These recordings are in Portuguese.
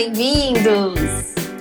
Bem-vindos!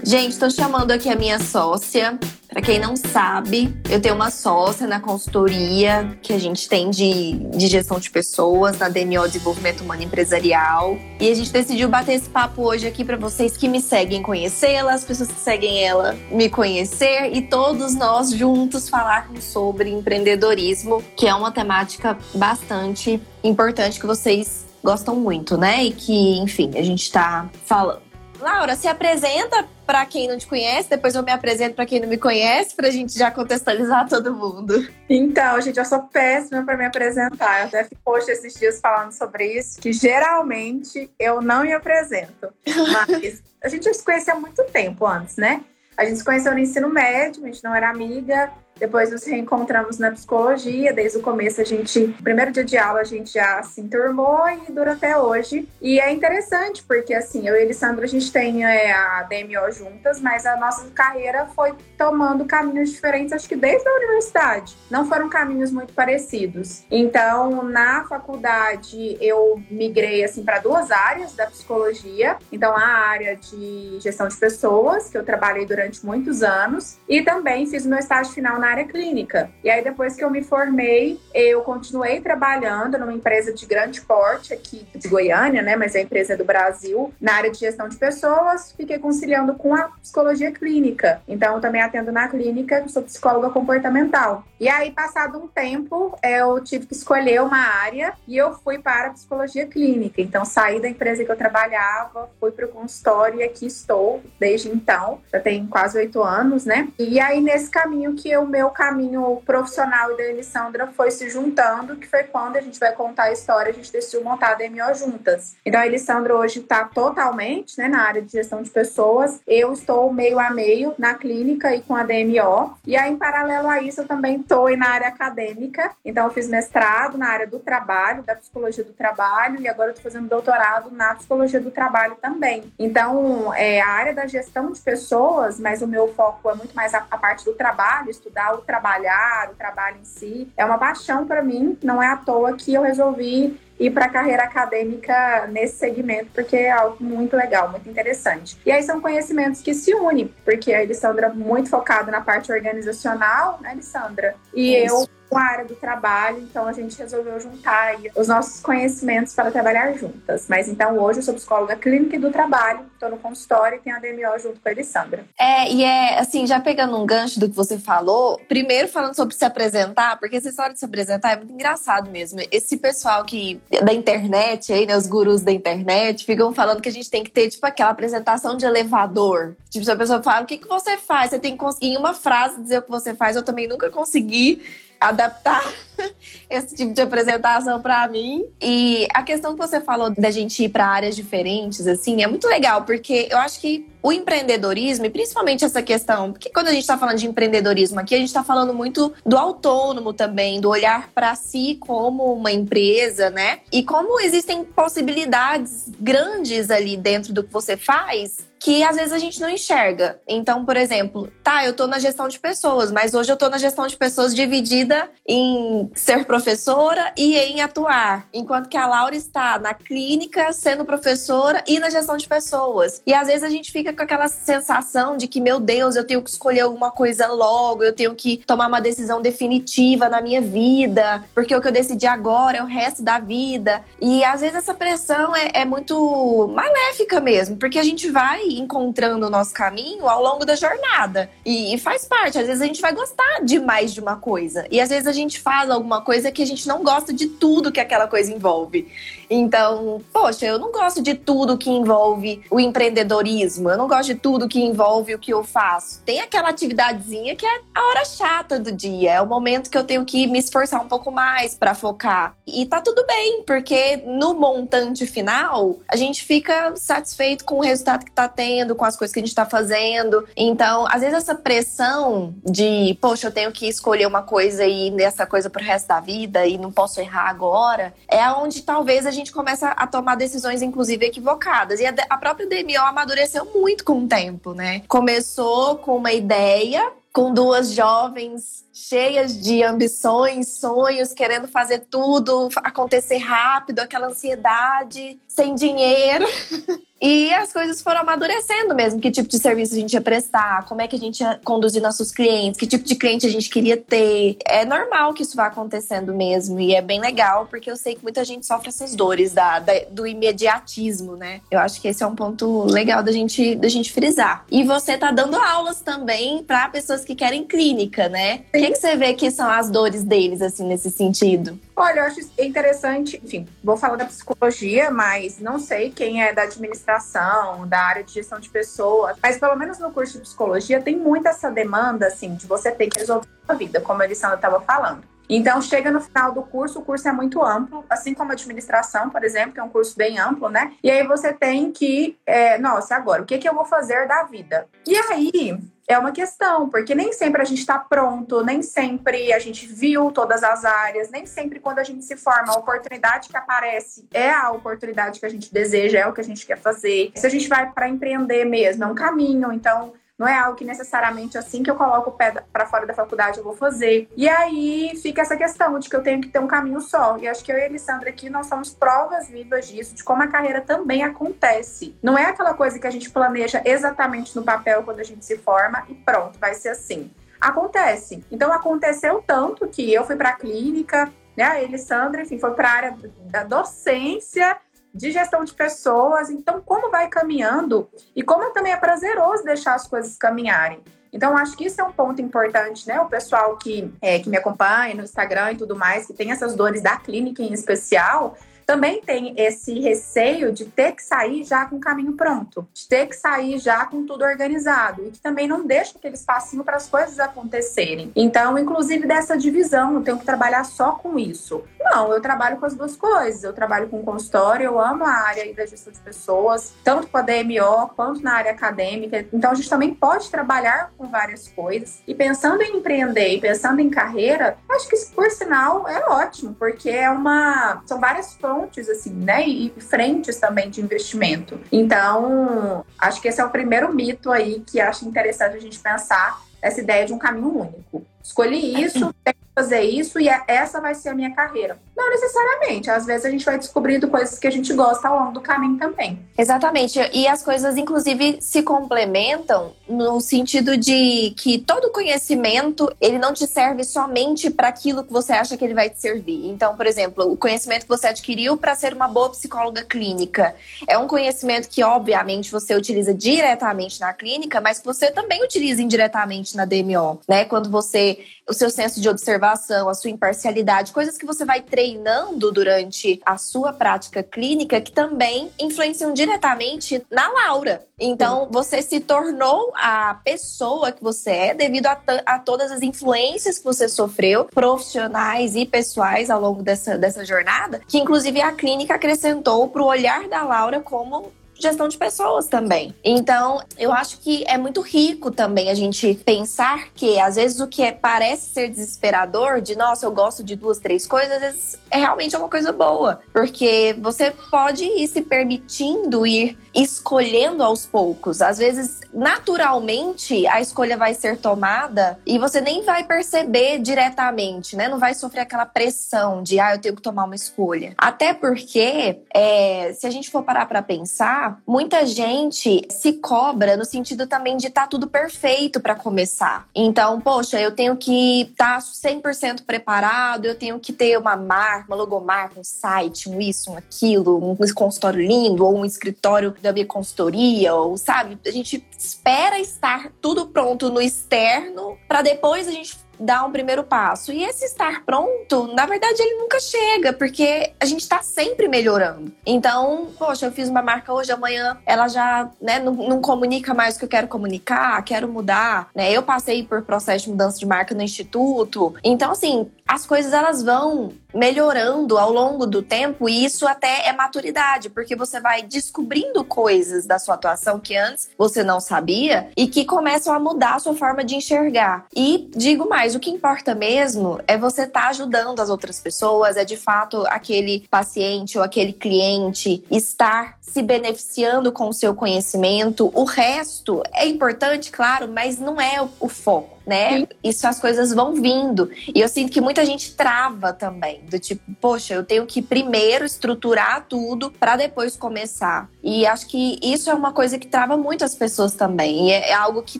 Gente, estou chamando aqui a minha sócia. Para quem não sabe, eu tenho uma sócia na consultoria que a gente tem de, de gestão de pessoas, na DMO Desenvolvimento Humano Empresarial. E a gente decidiu bater esse papo hoje aqui para vocês que me seguem conhecê-la, as pessoas que seguem ela me conhecer e todos nós juntos falarmos sobre empreendedorismo, que é uma temática bastante importante que vocês gostam muito, né? E que, enfim, a gente está falando. Laura, se apresenta para quem não te conhece, depois eu me apresento para quem não me conhece, para a gente já contextualizar todo mundo. Então, gente, eu sou péssima para me apresentar. Eu até post esses dias falando sobre isso, que geralmente eu não me apresento. Mas a gente já se conhecia há muito tempo antes, né? A gente se conheceu no ensino médio, a gente não era amiga. Depois nos reencontramos na psicologia, desde o começo a gente, primeiro dia de aula a gente já se enturmou e dura até hoje. E é interessante porque assim, eu e a a gente tem é, a DMO juntas, mas a nossa carreira foi tomando caminhos diferentes, acho que desde a universidade. Não foram caminhos muito parecidos. Então, na faculdade eu migrei assim para duas áreas da psicologia. Então, a área de gestão de pessoas, que eu trabalhei durante muitos anos, e também fiz meu estágio final na área clínica. E aí, depois que eu me formei, eu continuei trabalhando numa empresa de grande porte aqui de Goiânia, né? Mas a empresa é do Brasil, na área de gestão de pessoas, fiquei conciliando com a psicologia clínica. Então, eu também atendo na clínica, sou psicóloga comportamental. E aí, passado um tempo, eu tive que escolher uma área e eu fui para a psicologia clínica. Então, saí da empresa que eu trabalhava, fui para o consultório e aqui estou desde então. Já tem quase oito anos, né? E aí, nesse caminho que o meu caminho profissional e da Elissandra foi se juntando, que foi quando a gente vai contar a história, a gente decidiu montar a DMO juntas. Então, a Elissandra hoje está totalmente né, na área de gestão de pessoas. Eu estou meio a meio na clínica e com a DMO. E aí, em paralelo a isso, eu também estou na área acadêmica. Então, eu fiz mestrado na área do trabalho, da psicologia do trabalho, e agora estou fazendo doutorado na psicologia do trabalho também. Então, é a área da gestão de pessoas, mas o meu foco é muito mais a, a parte do trabalho, estudar o trabalhar, o trabalho em si. É uma paixão para mim, não é à toa que eu resolvi ir para a carreira acadêmica nesse segmento, porque é algo muito legal, muito interessante. E aí são conhecimentos que se unem, porque a Elisandra é muito focada na parte organizacional, né, Elisandra? E Isso. eu com a área do trabalho, então a gente resolveu juntar os nossos conhecimentos para trabalhar juntas. Mas então hoje eu sou psicóloga clínica e do trabalho, estou no consultório e tenho a DMO junto com a Alessandra. É, e é assim, já pegando um gancho do que você falou, primeiro falando sobre se apresentar, porque essa história de se apresentar é muito engraçado mesmo. Esse pessoal que da internet aí, né, os gurus da internet, ficam falando que a gente tem que ter tipo aquela apresentação de elevador. Tipo, se a pessoa fala, o que, que você faz? Você tem que conseguir em uma frase dizer o que você faz. Eu também nunca consegui adaptar esse tipo de apresentação para mim. E a questão que você falou da gente ir para áreas diferentes, assim, é muito legal, porque eu acho que o empreendedorismo, e principalmente essa questão, porque quando a gente está falando de empreendedorismo aqui, a gente está falando muito do autônomo também, do olhar para si como uma empresa, né? E como existem possibilidades grandes ali dentro do que você faz que às vezes a gente não enxerga. Então, por exemplo, tá, eu tô na gestão de pessoas, mas hoje eu tô na gestão de pessoas dividida em ser professora e em atuar, enquanto que a Laura está na clínica sendo professora e na gestão de pessoas. E às vezes a gente fica com aquela sensação de que, meu Deus, eu tenho que escolher alguma coisa logo, eu tenho que tomar uma decisão definitiva na minha vida, porque o que eu decidi agora é o resto da vida. E às vezes essa pressão é, é muito maléfica mesmo, porque a gente vai encontrando o nosso caminho ao longo da jornada. E, e, faz parte. Às vezes a gente vai gostar de mais de uma coisa. E às vezes a gente faz alguma coisa que a gente não gosta de tudo que aquela coisa envolve. Então, poxa, eu não gosto de tudo que envolve o empreendedorismo. Eu não gosto de tudo que envolve o que eu faço. Tem aquela atividadezinha que é a hora chata do dia, é o momento que eu tenho que me esforçar um pouco mais para focar. E tá tudo bem, porque no montante final, a gente fica satisfeito com o resultado que tá tendo, com as coisas que a gente tá fazendo. Então, às vezes essa pressão de, poxa, eu tenho que escolher uma coisa e nessa coisa pro resto da vida e não posso errar agora, é onde talvez a gente começa a tomar decisões, inclusive, equivocadas. E a própria DMO amadureceu muito com o tempo, né? Começou com uma ideia, com duas jovens cheias de ambições, sonhos, querendo fazer tudo acontecer rápido, aquela ansiedade, sem dinheiro. E as coisas foram amadurecendo mesmo. Que tipo de serviço a gente ia prestar, como é que a gente ia conduzir nossos clientes, que tipo de cliente a gente queria ter. É normal que isso vá acontecendo mesmo. E é bem legal, porque eu sei que muita gente sofre essas dores da, da do imediatismo, né? Eu acho que esse é um ponto legal da gente, da gente frisar. E você tá dando aulas também para pessoas que querem clínica, né? Que, que você vê que são as dores deles, assim, nesse sentido? Olha, eu acho interessante, enfim, vou falar da psicologia, mas não sei quem é da administração, da área de gestão de pessoas, mas pelo menos no curso de psicologia tem muita essa demanda, assim, de você ter que resolver a vida, como a Alessandra estava falando. Então, chega no final do curso, o curso é muito amplo, assim como a administração, por exemplo, que é um curso bem amplo, né? E aí você tem que, é, nossa, agora, o que, que eu vou fazer da vida? E aí, é uma questão, porque nem sempre a gente está pronto, nem sempre a gente viu todas as áreas, nem sempre quando a gente se forma, a oportunidade que aparece é a oportunidade que a gente deseja, é o que a gente quer fazer. Se a gente vai para empreender mesmo, é um caminho, então não é algo que necessariamente assim que eu coloco o pé para fora da faculdade eu vou fazer. E aí fica essa questão de que eu tenho que ter um caminho só. E acho que eu e a Alessandra aqui nós somos provas vivas disso, de como a carreira também acontece. Não é aquela coisa que a gente planeja exatamente no papel quando a gente se forma e pronto, vai ser assim. Acontece. Então aconteceu tanto que eu fui para a clínica, né? A Alessandra, enfim, foi para a área da docência de gestão de pessoas. Então, como vai caminhando e como também é prazeroso deixar as coisas caminharem. Então, acho que isso é um ponto importante, né? O pessoal que, é, que me acompanha no Instagram e tudo mais, que tem essas dores da clínica em especial, também tem esse receio de ter que sair já com o caminho pronto, de ter que sair já com tudo organizado e que também não deixa aquele espacinho para as coisas acontecerem. Então, inclusive dessa divisão, eu tenho que trabalhar só com isso. Não, eu trabalho com as duas coisas. Eu trabalho com consultório, eu amo a área da gestão de pessoas, tanto com a DMO quanto na área acadêmica. Então, a gente também pode trabalhar com várias coisas. E pensando em empreender e pensando em carreira, acho que por sinal, é ótimo, porque é uma. São várias fontes, assim, né? E frentes também de investimento. Então, acho que esse é o primeiro mito aí que acho interessante a gente pensar essa ideia de um caminho único. Escolhi isso, tenho que fazer isso e é, essa vai ser a minha carreira. Não necessariamente. Às vezes a gente vai descobrindo coisas que a gente gosta ao longo do caminho também. Exatamente. E as coisas, inclusive, se complementam no sentido de que todo conhecimento ele não te serve somente para aquilo que você acha que ele vai te servir. Então, por exemplo, o conhecimento que você adquiriu para ser uma boa psicóloga clínica é um conhecimento que, obviamente, você utiliza diretamente na clínica, mas que você também utiliza indiretamente na DMO, né? Quando você o seu senso de observação, a sua imparcialidade, coisas que você vai treinando durante a sua prática clínica que também influenciam diretamente na Laura. Então, você se tornou a pessoa que você é devido a, a, todas as influências que você sofreu, profissionais e pessoais, ao longo dessa, dessa jornada, que inclusive a clínica acrescentou para o olhar da Laura como gestão de pessoas também. Então, eu acho que é muito rico também a gente pensar que, às vezes, o que é, parece ser desesperador, de nossa, eu gosto de duas, três coisas, às vezes é realmente uma coisa boa. Porque você pode ir se permitindo ir escolhendo aos poucos. Às vezes, naturalmente, a escolha vai ser tomada e você nem vai perceber diretamente, né? Não vai sofrer aquela pressão de, ah, eu tenho que tomar uma escolha. Até porque, é, se a gente for parar para pensar, muita gente se cobra no sentido também de estar tá tudo perfeito para começar. Então, poxa, eu tenho que estar tá 100% preparado, eu tenho que ter uma marca, uma logomarca, um site, um isso, um aquilo, um consultório lindo ou um escritório minha consultoria, ou sabe? A gente espera estar tudo pronto no externo para depois a gente dar um primeiro passo. E esse estar pronto, na verdade, ele nunca chega, porque a gente está sempre melhorando. Então, poxa, eu fiz uma marca hoje, amanhã ela já né, não, não, comunica mais o que eu quero comunicar, quero mudar. Né? Eu passei por processo de mudança de marca no instituto. Então, assim, as coisas elas vão melhorando ao longo do tempo e isso até é maturidade, porque você vai descobrindo coisas da sua atuação que antes você não sabia e que começam a mudar a sua forma de enxergar. E digo mais, o que importa mesmo é você estar tá ajudando as outras pessoas, é de fato aquele paciente ou aquele cliente estar se beneficiando com o seu conhecimento. O resto é importante, claro, mas não é o foco né? Sim. Isso as coisas vão vindo. E eu sinto que muita gente trava também, do tipo, poxa, eu tenho que primeiro estruturar tudo para depois começar. E acho que isso é uma coisa que trava muitas pessoas também. E é algo que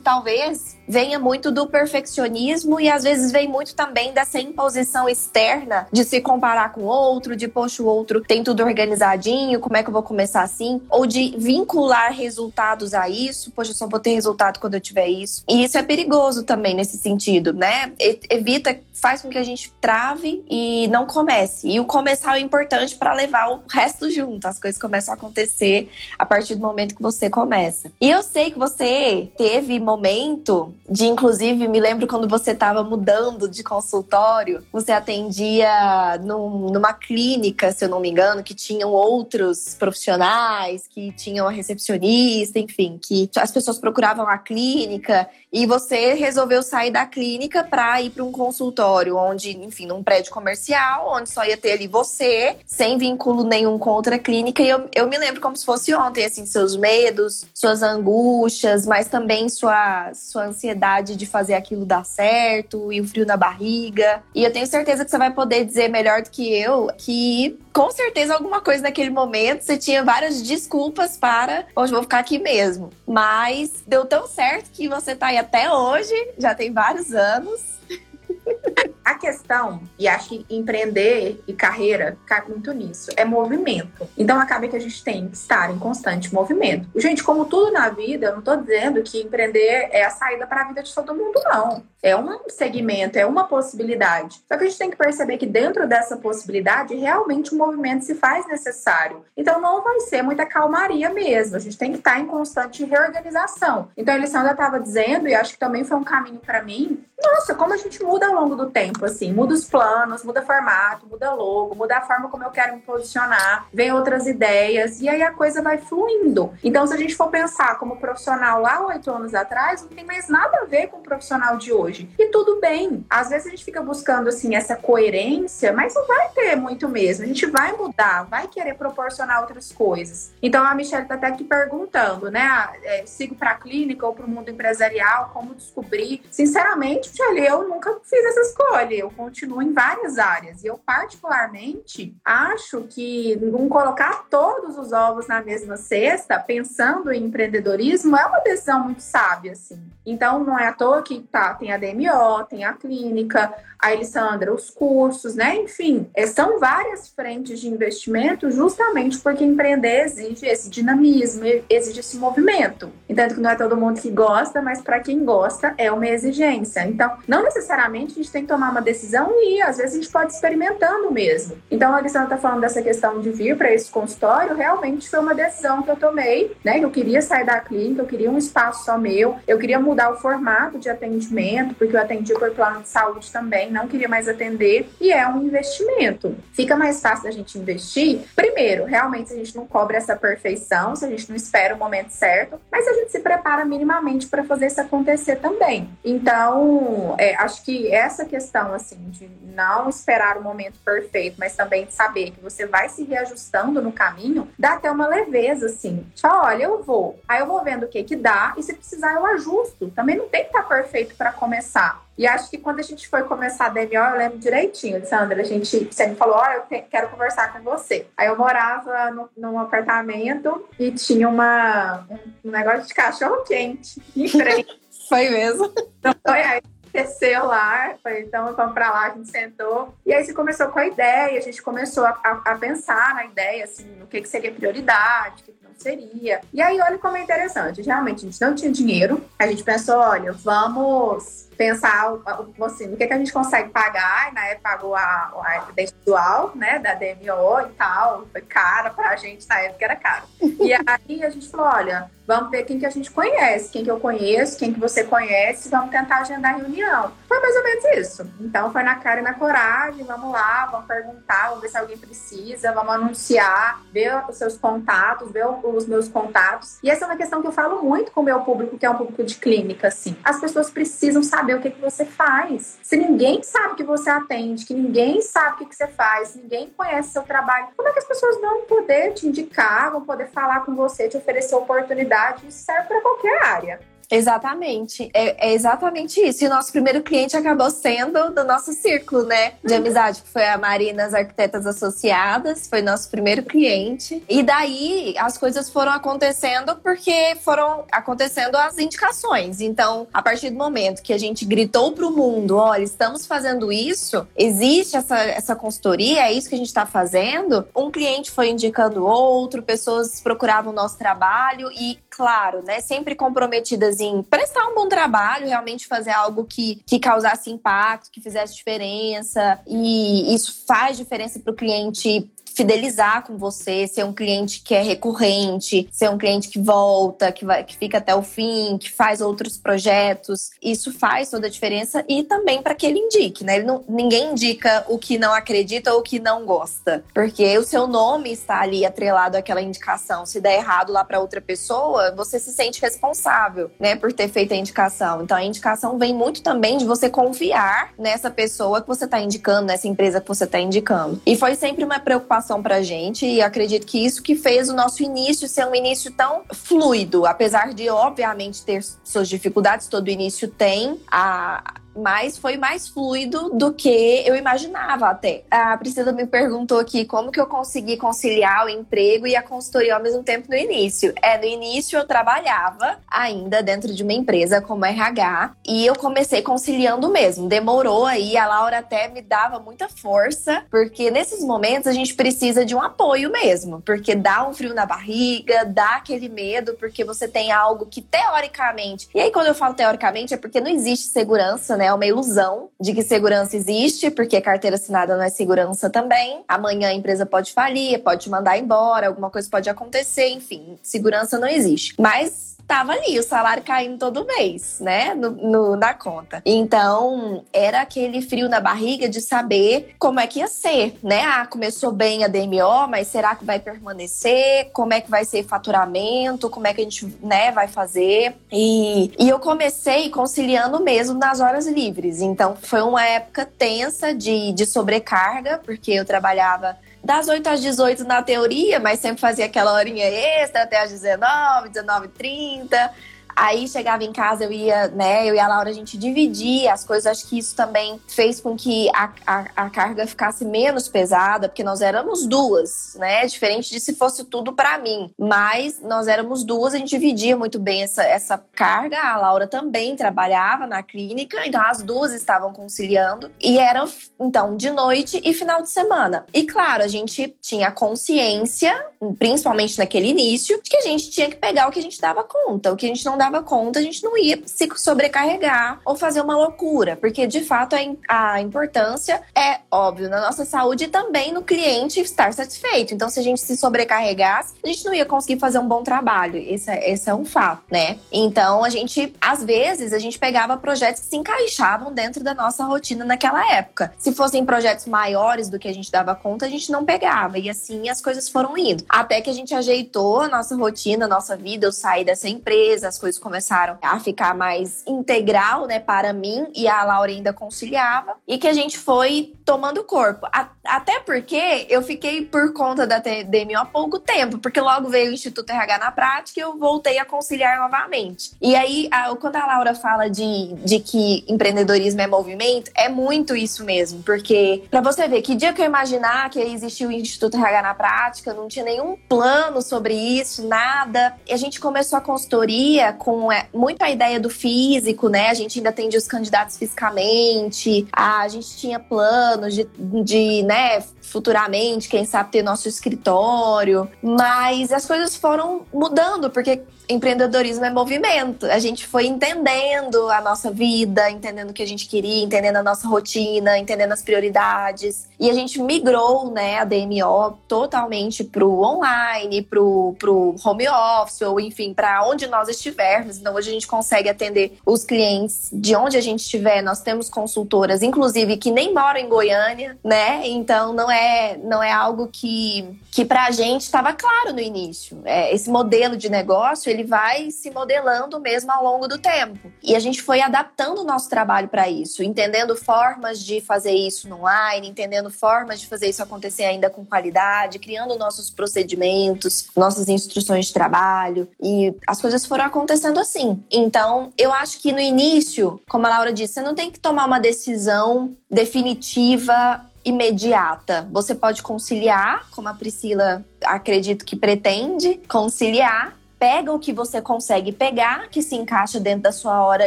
talvez venha muito do perfeccionismo e às vezes vem muito também dessa imposição externa de se comparar com o outro, de poxa, o outro tem tudo organizadinho, como é que eu vou começar assim? Ou de vincular resultados a isso, poxa, eu só vou ter resultado quando eu tiver isso. E isso é perigoso também nesse sentido, né? Evita, faz com que a gente trave e não comece. E o começar é importante para levar o resto junto. As coisas começam a acontecer a partir do momento que você começa. E eu sei que você teve momento de inclusive me lembro quando você estava mudando de consultório, você atendia num, numa clínica, se eu não me engano, que tinham outros profissionais, que tinham a recepcionista, enfim, que as pessoas procuravam a clínica e você resolveu sair da clínica para ir para um consultório onde, enfim, num prédio comercial, onde só ia ter ali você, sem vínculo nenhum com outra clínica. E eu, eu me lembro como se fosse ontem, assim, seus medos, suas angústias, mas também sua, sua ansiedade de fazer aquilo dar certo e o frio na barriga. E eu tenho certeza que você vai poder dizer melhor do que eu que com certeza alguma coisa naquele momento você tinha várias desculpas para hoje vou ficar aqui mesmo. Mas deu tão certo que você tá aí até hoje, já tem vários anos. A questão, e acho que empreender e carreira cai muito nisso, é movimento. Então acaba que a gente tem que estar em constante movimento. Gente, como tudo na vida, eu não estou dizendo que empreender é a saída para a vida de todo mundo, não. É um segmento, é uma possibilidade. Só que a gente tem que perceber que dentro dessa possibilidade, realmente o movimento se faz necessário. Então não vai ser muita calmaria mesmo. A gente tem que estar em constante reorganização. Então a Alessandra estava dizendo, e acho que também foi um caminho para mim, nossa, como a gente muda ao longo do tempo, assim, muda os planos, muda formato, muda logo, muda a forma como eu quero me posicionar, vem outras ideias, e aí a coisa vai fluindo. Então, se a gente for pensar como profissional lá oito anos atrás, não tem mais nada a ver com o profissional de hoje. E tudo bem. Às vezes a gente fica buscando, assim, essa coerência, mas não vai ter muito mesmo. A gente vai mudar, vai querer proporcionar outras coisas. Então, a Michelle tá até aqui perguntando, né? Ah, é, sigo para a clínica ou para o mundo empresarial, como descobrir? Sinceramente, olha, eu nunca fiz essa escolha, eu continuo em várias áreas. E eu, particularmente, acho que não colocar todos os ovos na mesma cesta, pensando em empreendedorismo, é uma decisão muito sábia, assim. Então, não é à toa que tá, tem a DMO, tem a clínica, a Elisandra, os cursos, né? Enfim, é, são várias frentes de investimento justamente porque empreender exige esse dinamismo, exige esse movimento. Então, que não é todo mundo que gosta, mas para quem gosta é uma exigência. Então, não necessariamente a gente tem que tomar uma decisão e às vezes a gente pode ir experimentando mesmo. Então, a Elisandra está falando dessa questão de vir para esse consultório, realmente foi uma decisão que eu tomei, né? Eu queria sair da clínica, eu queria um espaço só meu, eu queria mudar o formato de atendimento, porque eu atendi por plano de saúde também não queria mais atender, e é um investimento. Fica mais fácil a gente investir, primeiro, realmente a gente não cobra essa perfeição, se a gente não espera o momento certo, mas a gente se prepara minimamente para fazer isso acontecer também. Então, é, acho que essa questão, assim, de não esperar o momento perfeito, mas também de saber que você vai se reajustando no caminho, dá até uma leveza, assim. Só, olha, eu vou, aí eu vou vendo o que que dá, e se precisar eu ajusto. Também não tem que estar perfeito para começar. E acho que quando a gente foi começar a DMO, eu lembro direitinho, Sandra, a gente, você me falou, ó, oh, eu quero conversar com você. Aí eu morava no, num apartamento e tinha uma, um negócio de cachorro quente em frente. foi mesmo? Então foi aí desceu lá, foi, então vamos para lá, a gente sentou. E aí você começou com a ideia, a gente começou a, a, a pensar na ideia, assim, no que, que seria prioridade, o que, que não seria. E aí, olha como é interessante. Realmente, a gente não tinha dinheiro, a gente pensou, olha, vamos pensar assim, o que, que a gente consegue pagar. E na época pagou a, a visual, né, da DMO e tal. Foi cara pra gente, na época era caro. E aí a gente falou, olha, vamos ver quem que a gente conhece, quem que eu conheço, quem que você conhece, vamos tentar agendar reunião. Foi mais ou menos isso. Então foi na cara e na coragem, vamos lá, vamos perguntar, vamos ver se alguém precisa, vamos anunciar, ver os seus contatos, ver os meus contatos. E essa é uma questão que eu falo muito com o meu público, que é um público de clínica, assim. As pessoas precisam saber o que, que você faz. Se ninguém sabe que você atende, que ninguém sabe o que, que você faz, ninguém conhece seu trabalho, como é que as pessoas vão poder te indicar, vão poder falar com você, te oferecer oportunidade? Isso serve para qualquer área. Exatamente. É, é, exatamente isso. E o nosso primeiro cliente acabou sendo do nosso círculo, né? De uhum. amizade, que foi a Marinas Arquitetas Associadas, foi nosso primeiro cliente. E daí as coisas foram acontecendo porque foram acontecendo as indicações. Então, a partir do momento que a gente gritou para o mundo: olha, estamos fazendo isso, existe essa, essa consultoria, é isso que a gente está fazendo. Um cliente foi indicando outro, pessoas procuravam o nosso trabalho e, claro, né, sempre comprometidas em prestar um bom trabalho, realmente fazer algo que, que causasse impacto, que fizesse diferença. E isso faz diferença para o cliente fidelizar com você, ser um cliente que é recorrente, ser um cliente que volta, que, vai, que fica até o fim, que faz outros projetos. Isso faz toda a diferença e também para que ele indique, né? Ele não, ninguém indica o que não acredita ou o que não gosta, porque o seu nome está ali atrelado àquela indicação. Se der errado lá para outra pessoa, você se sente responsável, né, por ter feito a indicação. Então a indicação vem muito também de você confiar nessa pessoa que você está indicando, nessa empresa que você está indicando. E foi sempre uma preocupação informação pra gente e acredito que isso que fez o nosso início ser um início tão fluido, apesar de obviamente ter suas dificuldades, todo início tem. A, mas foi mais fluido do que eu imaginava até. A Priscila me perguntou aqui como que eu consegui conciliar o emprego e a consultoria ao mesmo tempo no início. É, no início eu trabalhava ainda dentro de uma empresa como RH e eu comecei conciliando mesmo. Demorou aí, a Laura até me dava muita força, porque nesses momentos a gente precisa de um apoio mesmo, porque dá um frio na barriga, dá aquele medo, porque você tem algo que teoricamente. E aí quando eu falo teoricamente é porque não existe segurança né? É uma ilusão de que segurança existe, porque carteira assinada não é segurança também. Amanhã a empresa pode falir, pode te mandar embora, alguma coisa pode acontecer, enfim, segurança não existe. Mas tava ali, o salário caindo todo mês, né? No, no, na conta. Então, era aquele frio na barriga de saber como é que ia ser, né? Ah, começou bem a DMO, mas será que vai permanecer? Como é que vai ser faturamento? Como é que a gente, né, vai fazer? E, e eu comecei conciliando mesmo nas horas livres. Então, foi uma época tensa de, de sobrecarga, porque eu trabalhava das 8 às 18 na teoria, mas sempre fazia aquela horinha extra até às 19, 19 30 Aí chegava em casa, eu ia, né, eu e a Laura, a gente dividia as coisas. Acho que isso também fez com que a, a, a carga ficasse menos pesada, porque nós éramos duas, né? Diferente de se fosse tudo para mim. Mas nós éramos duas, a gente dividia muito bem essa, essa carga. A Laura também trabalhava na clínica, então as duas estavam conciliando. E eram, então, de noite e final de semana. E claro, a gente tinha consciência, principalmente naquele início, de que a gente tinha que pegar o que a gente dava conta. O que a gente não dava conta, a gente não ia se sobrecarregar ou fazer uma loucura, porque de fato a importância é óbvio na nossa saúde e também no cliente estar satisfeito. Então, se a gente se sobrecarregasse, a gente não ia conseguir fazer um bom trabalho. Esse é, esse é um fato, né? Então, a gente, às vezes, a gente pegava projetos que se encaixavam dentro da nossa rotina naquela época. Se fossem projetos maiores do que a gente dava conta, a gente não pegava. E assim as coisas foram indo. Até que a gente ajeitou a nossa rotina, a nossa vida. Eu saí dessa empresa, as coisas começaram a ficar mais integral, né, para mim e a Laura ainda conciliava e que a gente foi tomando corpo. A, até porque eu fiquei por conta da TDMO há pouco tempo, porque logo veio o Instituto RH na prática e eu voltei a conciliar novamente. E aí, a, quando a Laura fala de, de que empreendedorismo é movimento, é muito isso mesmo, porque para você ver que dia que eu imaginar que existia o Instituto RH na prática, não tinha nenhum plano sobre isso, nada. E a gente começou a consultoria com é, muito a ideia do físico, né? A gente ainda atendia os candidatos fisicamente, a gente tinha planos de, de né, futuramente, quem sabe ter nosso escritório, mas as coisas foram mudando, porque empreendedorismo é movimento. A gente foi entendendo a nossa vida, entendendo o que a gente queria, entendendo a nossa rotina, entendendo as prioridades. E a gente migrou, né, a DMO totalmente pro online, pro, pro home office, ou enfim, para onde nós estivermos. Então, hoje a gente consegue atender os clientes de onde a gente estiver. Nós temos consultoras, inclusive, que nem moram em Goiânia, né? Então, não é, não é algo que, que pra gente estava claro no início. É, esse modelo de negócio, ele vai se modelando mesmo ao longo do tempo. E a gente foi adaptando o nosso trabalho para isso, entendendo formas de fazer isso no online, entendendo formas de fazer isso acontecer ainda com qualidade, criando nossos procedimentos, nossas instruções de trabalho. E as coisas foram acontecendo assim. Então, eu acho que no início, como a Laura disse, você não tem que tomar uma decisão definitiva imediata. Você pode conciliar, como a Priscila acredito que pretende conciliar, pega o que você consegue pegar, que se encaixa dentro da sua hora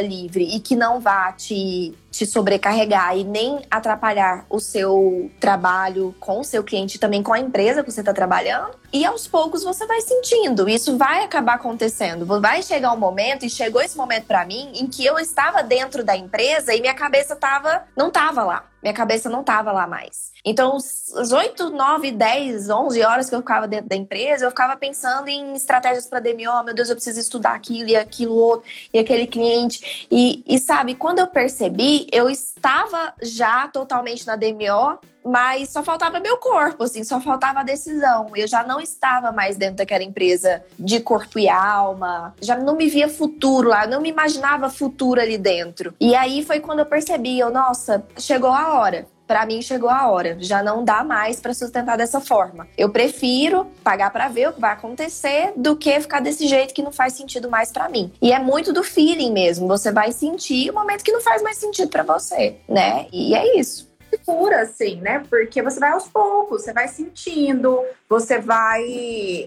livre e que não vá te te sobrecarregar e nem atrapalhar o seu trabalho com o seu cliente, também com a empresa que você está trabalhando. E aos poucos você vai sentindo, isso vai acabar acontecendo. Vai chegar um momento, e chegou esse momento para mim, em que eu estava dentro da empresa e minha cabeça tava, não estava lá. Minha cabeça não estava lá mais. Então, as 8, 9, 10, 11 horas que eu ficava dentro da empresa, eu ficava pensando em estratégias para DMO. Oh, meu Deus, eu preciso estudar aquilo e aquilo outro, e aquele cliente. E, e sabe, quando eu percebi, eu estava já totalmente na DMO, mas só faltava meu corpo, assim, só faltava a decisão. Eu já não estava mais dentro daquela empresa de corpo e alma, já não me via futuro lá, não me imaginava futuro ali dentro. E aí foi quando eu percebi, eu, nossa, chegou a hora para mim chegou a hora, já não dá mais para sustentar dessa forma. Eu prefiro pagar para ver o que vai acontecer do que ficar desse jeito que não faz sentido mais para mim. E é muito do feeling mesmo, você vai sentir o momento que não faz mais sentido para você, né? E é isso segura, assim, né? Porque você vai aos poucos, você vai sentindo, você vai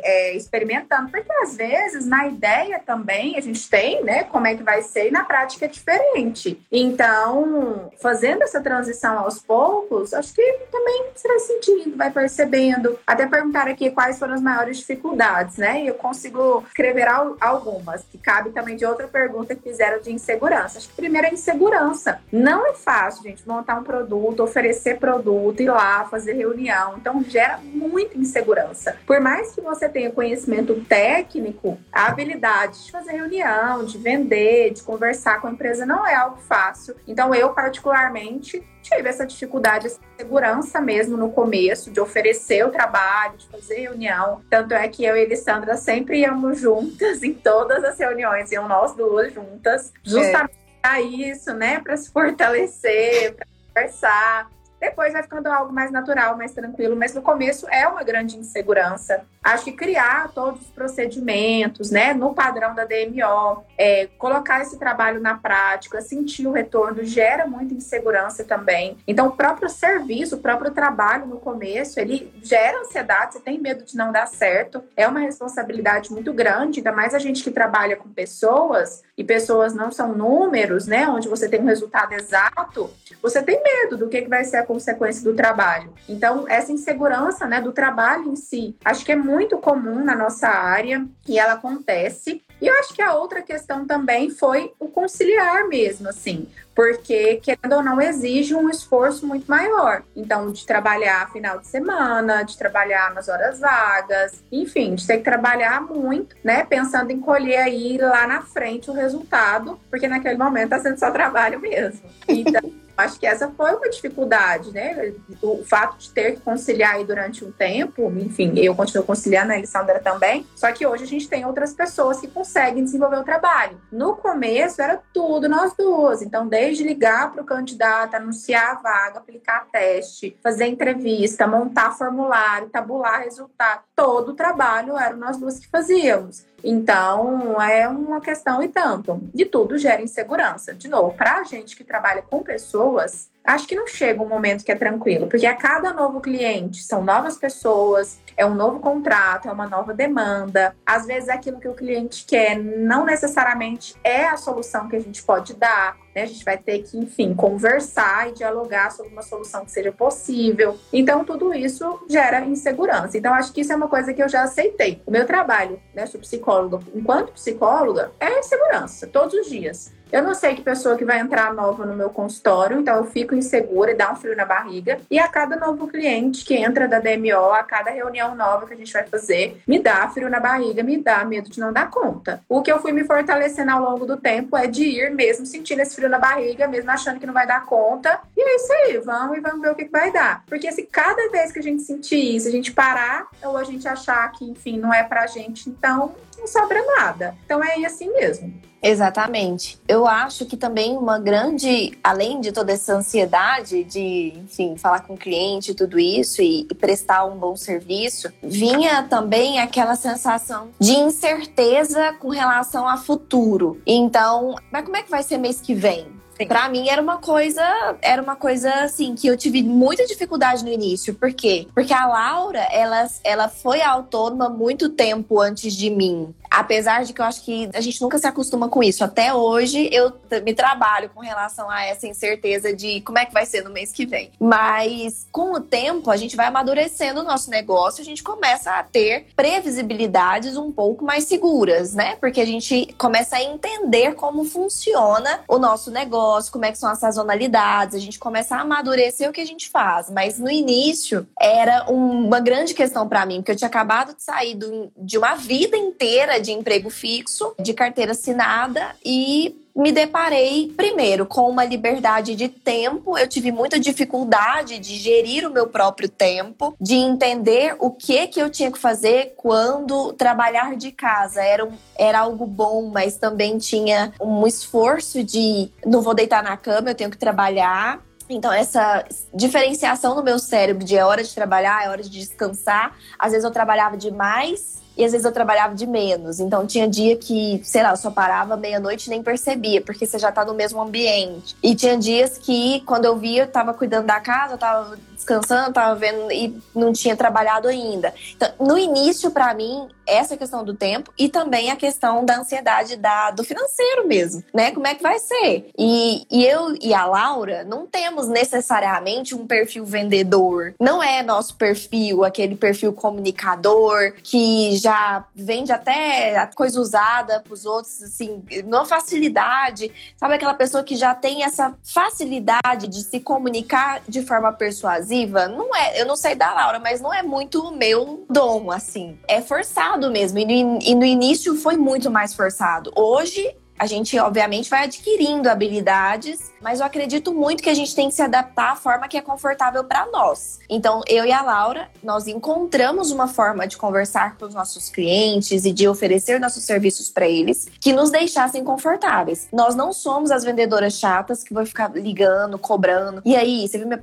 é, experimentando. Porque às vezes, na ideia também, a gente tem, né, como é que vai ser, e na prática é diferente. Então, fazendo essa transição aos poucos, acho que também você vai sentindo, vai percebendo. Até perguntar aqui quais foram as maiores dificuldades, né? E eu consigo escrever algumas, que cabe também de outra pergunta que fizeram de insegurança. Acho que primeiro é insegurança. Não é fácil, gente, montar um produto, oferecer produto, ir lá, fazer reunião. Então, gera muita insegurança. Por mais que você tenha conhecimento técnico, a habilidade de fazer reunião, de vender, de conversar com a empresa não é algo fácil. Então, eu, particularmente, tive essa dificuldade, essa segurança mesmo no começo, de oferecer o trabalho, de fazer reunião. Tanto é que eu e a Elisandra sempre íamos juntas em todas as reuniões, iam nós duas juntas, justamente é. para isso, né? Para se fortalecer, para conversar. Depois vai ficando algo mais natural, mais tranquilo, mas no começo é uma grande insegurança. Acho que criar todos os procedimentos, né, no padrão da DMO, é, colocar esse trabalho na prática, sentir o retorno, gera muita insegurança também. Então, o próprio serviço, o próprio trabalho no começo, ele gera ansiedade, você tem medo de não dar certo, é uma responsabilidade muito grande, ainda mais a gente que trabalha com pessoas, e pessoas não são números, né, onde você tem um resultado exato, você tem medo do que, que vai ser consequência do trabalho. Então, essa insegurança, né, do trabalho em si, acho que é muito comum na nossa área e ela acontece. E eu acho que a outra questão também foi o conciliar mesmo, assim, porque, querendo ou não, exige um esforço muito maior. Então, de trabalhar final de semana, de trabalhar nas horas vagas, enfim, de ter que trabalhar muito, né, pensando em colher aí lá na frente o resultado, porque naquele momento está sendo só trabalho mesmo. Então. Acho que essa foi uma dificuldade, né? O fato de ter que conciliar aí durante um tempo, enfim, eu continuo conciliando, a Alessandra também. Só que hoje a gente tem outras pessoas que conseguem desenvolver o trabalho. No começo era tudo nós duas. Então, desde ligar para o candidato, anunciar a vaga, aplicar teste, fazer entrevista, montar formulário, tabular resultado, todo o trabalho eram nós duas que fazíamos. Então, é uma questão e tanto. De tudo gera insegurança. De novo, para a gente que trabalha com pessoas, acho que não chega um momento que é tranquilo, porque a cada novo cliente são novas pessoas, é um novo contrato, é uma nova demanda. Às vezes aquilo que o cliente quer não necessariamente é a solução que a gente pode dar. Né? A gente vai ter que, enfim, conversar e dialogar sobre uma solução que seja possível. Então, tudo isso gera insegurança. Então, acho que isso é uma coisa que eu já aceitei. O meu trabalho, né, sou psicóloga, enquanto psicóloga, é insegurança, todos os dias. Eu não sei que pessoa que vai entrar nova no meu consultório, então eu fico insegura e dá um frio na barriga. E a cada novo cliente que entra da DMO, a cada reunião nova que a gente vai fazer, me dá frio na barriga, me dá medo de não dar conta. O que eu fui me fortalecendo ao longo do tempo é de ir mesmo sentindo esse frio na barriga, mesmo achando que não vai dar conta. E é isso aí, vamos e vamos ver o que, que vai dar. Porque se cada vez que a gente sentir isso, a gente parar, ou a gente achar que, enfim, não é pra gente, então não sobra nada. Então é assim mesmo. Exatamente. Eu acho que também uma grande, além de toda essa ansiedade de, enfim, falar com o cliente tudo isso e, e prestar um bom serviço, vinha também aquela sensação de incerteza com relação a futuro. Então, mas como é que vai ser mês que vem? Para mim era uma coisa, era uma coisa assim que eu tive muita dificuldade no início. Por quê? Porque a Laura, ela, ela foi autônoma muito tempo antes de mim. Apesar de que eu acho que a gente nunca se acostuma com isso. Até hoje eu me trabalho com relação a essa incerteza de como é que vai ser no mês que vem. Mas com o tempo a gente vai amadurecendo o nosso negócio, a gente começa a ter previsibilidades um pouco mais seguras, né? Porque a gente começa a entender como funciona o nosso negócio, como é que são as sazonalidades, a gente começa a amadurecer o que a gente faz. Mas no início era uma grande questão para mim, porque eu tinha acabado de sair de uma vida inteira de emprego fixo, de carteira assinada e me deparei primeiro com uma liberdade de tempo. Eu tive muita dificuldade de gerir o meu próprio tempo, de entender o que que eu tinha que fazer quando trabalhar de casa era, um, era algo bom, mas também tinha um esforço de não vou deitar na cama, eu tenho que trabalhar. Então, essa diferenciação no meu cérebro de é hora de trabalhar, é hora de descansar. Às vezes eu trabalhava demais e às vezes eu trabalhava de menos. Então tinha dia que, sei lá, eu só parava meia-noite e nem percebia, porque você já tá no mesmo ambiente. E tinha dias que, quando eu via, eu tava cuidando da casa, eu tava descansando, tava vendo e não tinha trabalhado ainda. Então, no início, para mim, essa questão do tempo e também a questão da ansiedade da, do financeiro mesmo, né? Como é que vai ser? E, e eu e a Laura não temos necessariamente um perfil vendedor. Não é nosso perfil, aquele perfil comunicador que já vende até coisa usada pros outros, assim, numa facilidade. Sabe aquela pessoa que já tem essa facilidade de se comunicar de forma persuasiva? Não é, eu não sei da Laura, mas não é muito o meu dom, assim. É forçado forçado mesmo. E no, e no início foi muito mais forçado. Hoje a gente, obviamente, vai adquirindo habilidades mas eu acredito muito que a gente tem que se adaptar à forma que é confortável para nós. Então, eu e a Laura, nós encontramos uma forma de conversar com os nossos clientes e de oferecer nossos serviços para eles que nos deixassem confortáveis. Nós não somos as vendedoras chatas que vão ficar ligando, cobrando. E aí, você viu minha,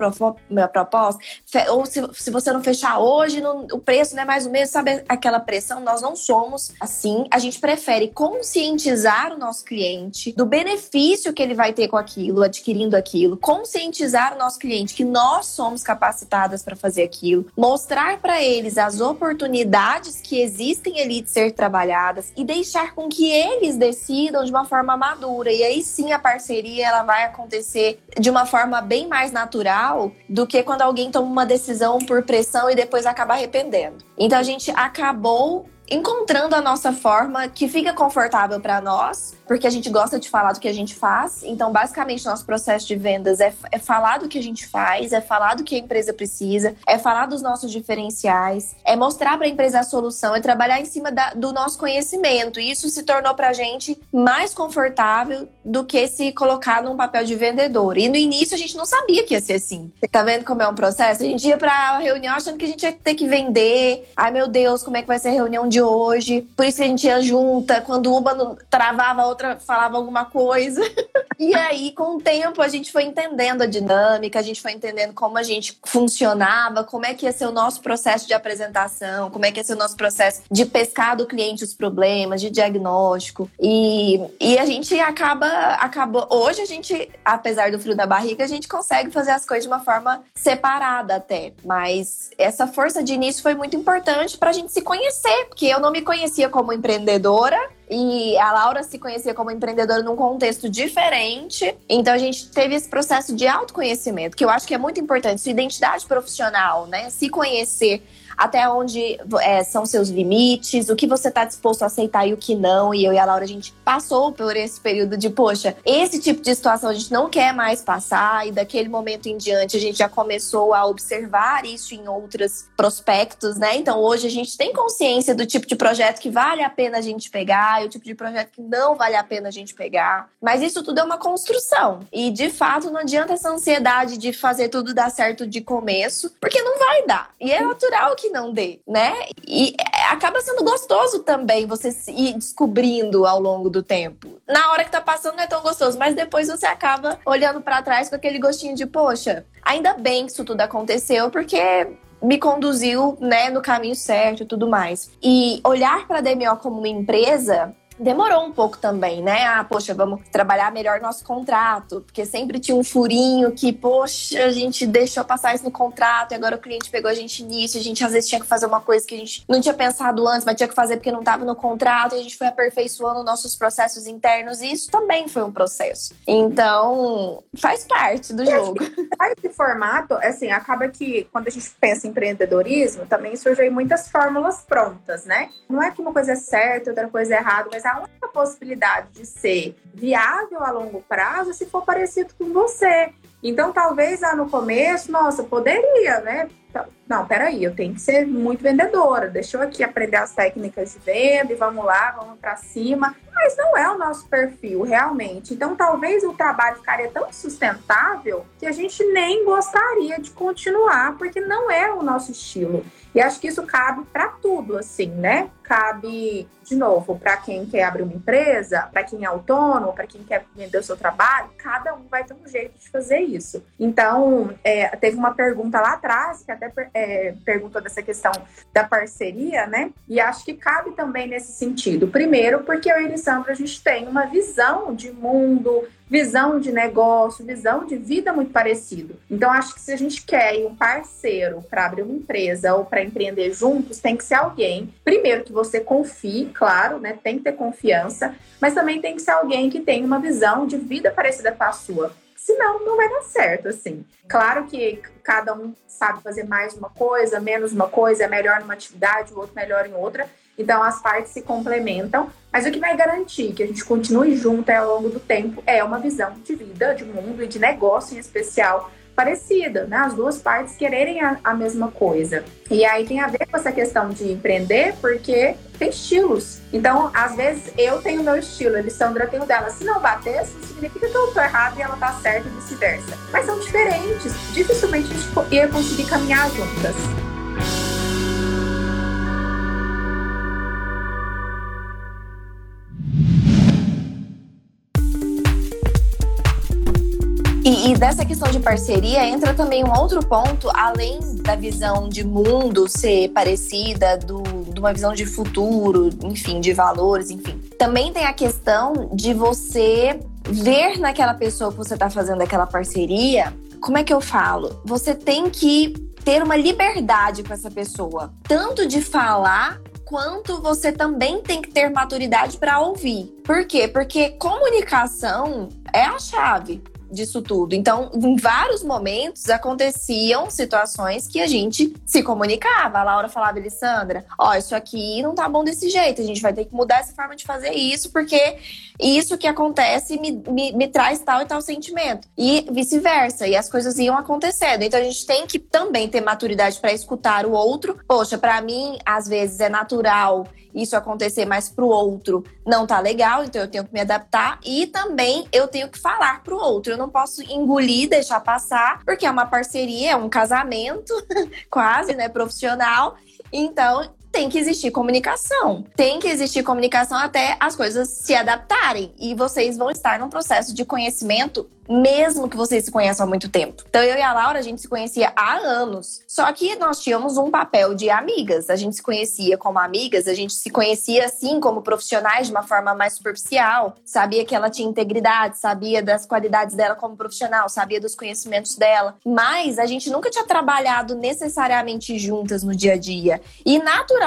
minha proposta? Ou se, se você não fechar hoje, não, o preço não é mais o mesmo, sabe aquela pressão? Nós não somos assim. A gente prefere conscientizar o nosso cliente do benefício que ele vai ter com aquilo adquirindo aquilo, conscientizar o nosso cliente que nós somos capacitadas para fazer aquilo, mostrar para eles as oportunidades que existem ali de ser trabalhadas e deixar com que eles decidam de uma forma madura. E aí sim a parceria ela vai acontecer de uma forma bem mais natural do que quando alguém toma uma decisão por pressão e depois acaba arrependendo. Então a gente acabou encontrando a nossa forma que fica confortável para nós, porque a gente gosta de falar do que a gente faz. Então, basicamente, nosso processo de vendas é, é falar do que a gente faz, é falar do que a empresa precisa, é falar dos nossos diferenciais, é mostrar para a empresa a solução, é trabalhar em cima da, do nosso conhecimento. E isso se tornou para a gente mais confortável do que se colocar num papel de vendedor. E no início a gente não sabia que ia ser assim. Tá vendo como é um processo? A gente ia para reunião achando que a gente ia ter que vender. Ai, meu Deus, como é que vai ser a reunião de hoje? Por isso a gente ia junta. Quando uma travava, a outra falava alguma coisa. e aí, com o tempo, a gente foi entendendo a dinâmica, a gente foi entendendo como a gente funcionava, como é que ia ser o nosso processo de apresentação, como é que ia ser o nosso processo de pescar do cliente os problemas, de diagnóstico. E, e a gente acaba, acabou. Hoje a gente, apesar do frio da barriga, a gente consegue fazer as coisas de uma forma separada até. Mas essa força de início foi muito importante para a gente se conhecer, porque eu não me conhecia como empreendedora e a Laura se conhecia como empreendedora num contexto diferente. Então a gente teve esse processo de autoconhecimento, que eu acho que é muito importante, sua identidade profissional, né? Se conhecer até onde é, são seus limites, o que você está disposto a aceitar e o que não. E eu e a Laura, a gente passou por esse período de, poxa, esse tipo de situação a gente não quer mais passar, e daquele momento em diante a gente já começou a observar isso em outros prospectos, né? Então hoje a gente tem consciência do tipo de projeto que vale a pena a gente pegar e o tipo de projeto que não vale a pena a gente pegar. Mas isso tudo é uma construção. E de fato não adianta essa ansiedade de fazer tudo dar certo de começo, porque não vai dar. E é natural que que não dê, né? E é, acaba sendo gostoso também você ir descobrindo ao longo do tempo. Na hora que tá passando não é tão gostoso, mas depois você acaba olhando para trás com aquele gostinho de, poxa, ainda bem que isso tudo aconteceu, porque me conduziu, né, no caminho certo e tudo mais. E olhar para a DMO como uma empresa demorou um pouco também, né? Ah, poxa, vamos trabalhar melhor nosso contrato, porque sempre tinha um furinho que, poxa, a gente deixou passar isso no contrato e agora o cliente pegou a gente nisso, a gente às vezes tinha que fazer uma coisa que a gente não tinha pensado antes, mas tinha que fazer porque não estava no contrato e a gente foi aperfeiçoando nossos processos internos e isso também foi um processo. Então, faz parte do jogo. Esse formato, assim, acaba que quando a gente pensa em empreendedorismo, também surgem muitas fórmulas prontas, né? Não é que uma coisa é certa, outra coisa é errada, mas a única possibilidade de ser viável a longo prazo é se for parecido com você. Então, talvez lá no começo, nossa, poderia, né? Não, peraí, eu tenho que ser muito vendedora. Deixa eu aqui aprender as técnicas de venda e vamos lá, vamos para cima. Mas não é o nosso perfil, realmente. Então, talvez o trabalho ficaria tão sustentável que a gente nem gostaria de continuar, porque não é o nosso estilo. E acho que isso cabe para tudo, assim, né? Cabe, de novo, para quem quer abrir uma empresa, para quem é autônomo, para quem quer vender o seu trabalho, cada um vai ter um jeito de fazer isso. Então, é, teve uma pergunta lá atrás, que até é, perguntou dessa questão da parceria, né? E acho que cabe também nesse sentido. Primeiro, porque eu e Elisandro, a gente tem uma visão de mundo, visão de negócio, visão de vida muito parecido. Então, acho que se a gente quer um parceiro para abrir uma empresa ou para empreender juntos, tem que ser alguém, primeiro, que você confie, claro, né? Tem que ter confiança, mas também tem que ser alguém que tem uma visão de vida parecida com a sua. Senão, não vai dar certo, assim. Claro que cada um sabe fazer mais uma coisa, menos uma coisa, é melhor numa atividade, o outro melhor em outra. Então as partes se complementam, mas o que vai garantir que a gente continue junto ao longo do tempo é uma visão de vida, de mundo e de negócio em especial parecida, né? As duas partes quererem a, a, mesma coisa. E aí tem a ver com essa questão de empreender, porque tem estilos. Então, às vezes, eu tenho o meu estilo, a Alessandra tem o dela. Se não bater, isso significa que eu tô errado e ela tá certa e vice-versa. Mas são diferentes. Dificilmente a gente ia conseguir caminhar juntas. E, dessa questão de parceria entra também um outro ponto, além da visão de mundo ser parecida, do, uma visão de futuro, enfim, de valores, enfim. Também tem a questão de você ver naquela pessoa que você está fazendo aquela parceria, como é que eu falo? Você tem que ter uma liberdade com essa pessoa, tanto de falar quanto você também tem que ter maturidade para ouvir. Por quê? Porque comunicação é a chave disso tudo. Então, em vários momentos aconteciam situações que a gente se comunicava. A Laura falava, Alessandra, ó, oh, isso aqui não tá bom desse jeito, a gente vai ter que mudar essa forma de fazer isso, porque isso que acontece me, me, me traz tal e tal sentimento. E vice-versa. E as coisas iam acontecendo. Então, a gente tem que também ter maturidade para escutar o outro. Poxa, para mim, às vezes é natural isso acontecer, mas pro outro não tá legal, então eu tenho que me adaptar e também eu tenho que falar pro outro. Eu não posso engolir, deixar passar, porque é uma parceria, é um casamento quase, né, profissional. Então, tem que existir comunicação. Tem que existir comunicação até as coisas se adaptarem. E vocês vão estar num processo de conhecimento mesmo que vocês se conheçam há muito tempo. Então, eu e a Laura, a gente se conhecia há anos. Só que nós tínhamos um papel de amigas. A gente se conhecia como amigas, a gente se conhecia, assim, como profissionais de uma forma mais superficial. Sabia que ela tinha integridade, sabia das qualidades dela como profissional, sabia dos conhecimentos dela. Mas a gente nunca tinha trabalhado necessariamente juntas no dia a dia. E, naturalmente,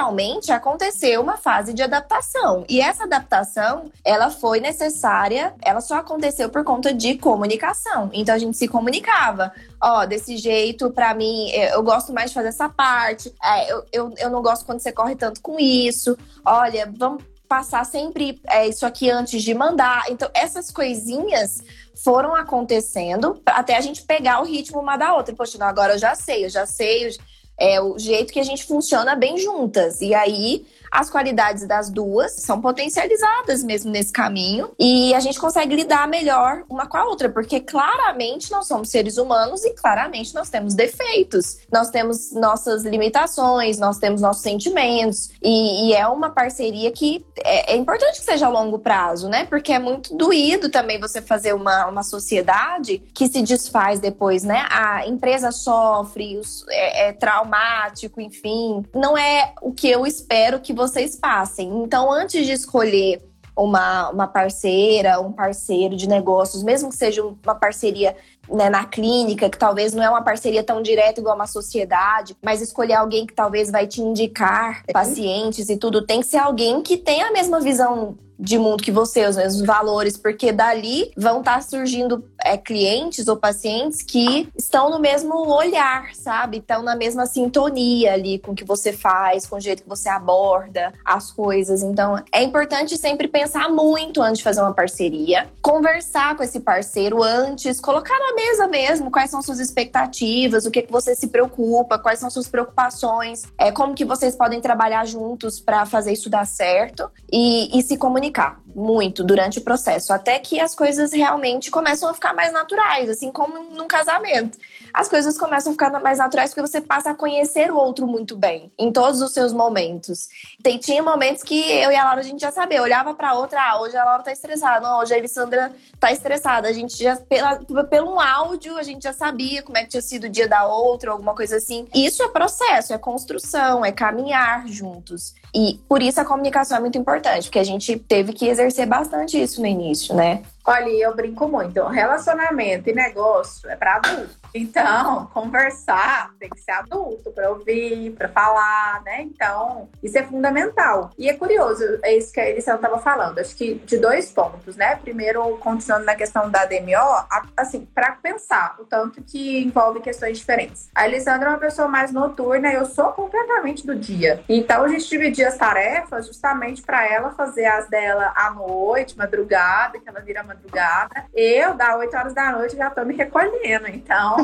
aconteceu uma fase de adaptação. E essa adaptação, ela foi necessária, ela só aconteceu por conta de comunicação. Então a gente se comunicava. Ó, desse jeito, para mim, eu gosto mais de fazer essa parte. É, eu, eu, eu não gosto quando você corre tanto com isso. Olha, vamos passar sempre é, isso aqui antes de mandar. Então, essas coisinhas foram acontecendo até a gente pegar o ritmo uma da outra. Poxa, não, agora eu já sei, eu já sei. É o jeito que a gente funciona bem juntas. E aí as qualidades das duas são potencializadas mesmo nesse caminho e a gente consegue lidar melhor uma com a outra, porque claramente nós somos seres humanos e claramente nós temos defeitos, nós temos nossas limitações, nós temos nossos sentimentos e, e é uma parceria que é, é, importante que seja a longo prazo, né? Porque é muito doído também você fazer uma, uma sociedade que se desfaz depois, né? A empresa sofre, é, é traumático, enfim. Não é o que eu espero que vocês passem. Então, antes de escolher uma, uma parceira, um parceiro de negócios, mesmo que seja uma parceria né, na clínica, que talvez não é uma parceria tão direta igual uma sociedade, mas escolher alguém que talvez vai te indicar pacientes e tudo, tem que ser alguém que tenha a mesma visão de mundo que você, os mesmos valores, porque dali vão estar tá surgindo é, clientes ou pacientes que estão no mesmo olhar, sabe? Estão na mesma sintonia ali com o que você faz, com o jeito que você aborda as coisas. Então, é importante sempre pensar muito antes de fazer uma parceria, conversar com esse parceiro antes, colocar na mesa mesmo quais são suas expectativas, o que, que você se preocupa, quais são suas preocupações, é, como que vocês podem trabalhar juntos para fazer isso dar certo e, e se comunicar comunicar muito durante o processo, até que as coisas realmente começam a ficar mais naturais, assim como num casamento. As coisas começam a ficar mais naturais porque você passa a conhecer o outro muito bem, em todos os seus momentos. Tem, tinha momentos que eu e a Laura a gente já sabia, olhava para outra, ah, hoje a Laura tá estressada, não, hoje a Elisandra tá estressada. A gente já, pela, pelo áudio, a gente já sabia como é que tinha sido o dia da outra, alguma coisa assim. Isso é processo, é construção, é caminhar juntos. E por isso a comunicação é muito importante, porque a gente teve que exercer bastante isso no início, né? Olha, eu brinco muito. Relacionamento e negócio é para adulto. Então, conversar tem que ser adulto para ouvir, para falar, né? Então, isso é fundamental. E é curioso, é isso que a Elisão estava falando. Acho que de dois pontos, né? Primeiro, continuando na questão da DMO, assim, para pensar o tanto que envolve questões diferentes. A Elisandra é uma pessoa mais noturna, eu sou completamente do dia. Então, a gente dividia as tarefas justamente para ela fazer as dela à noite, madrugada, que ela vira madrugada madrugada. Eu, da 8 horas da noite, já tô me recolhendo. Então,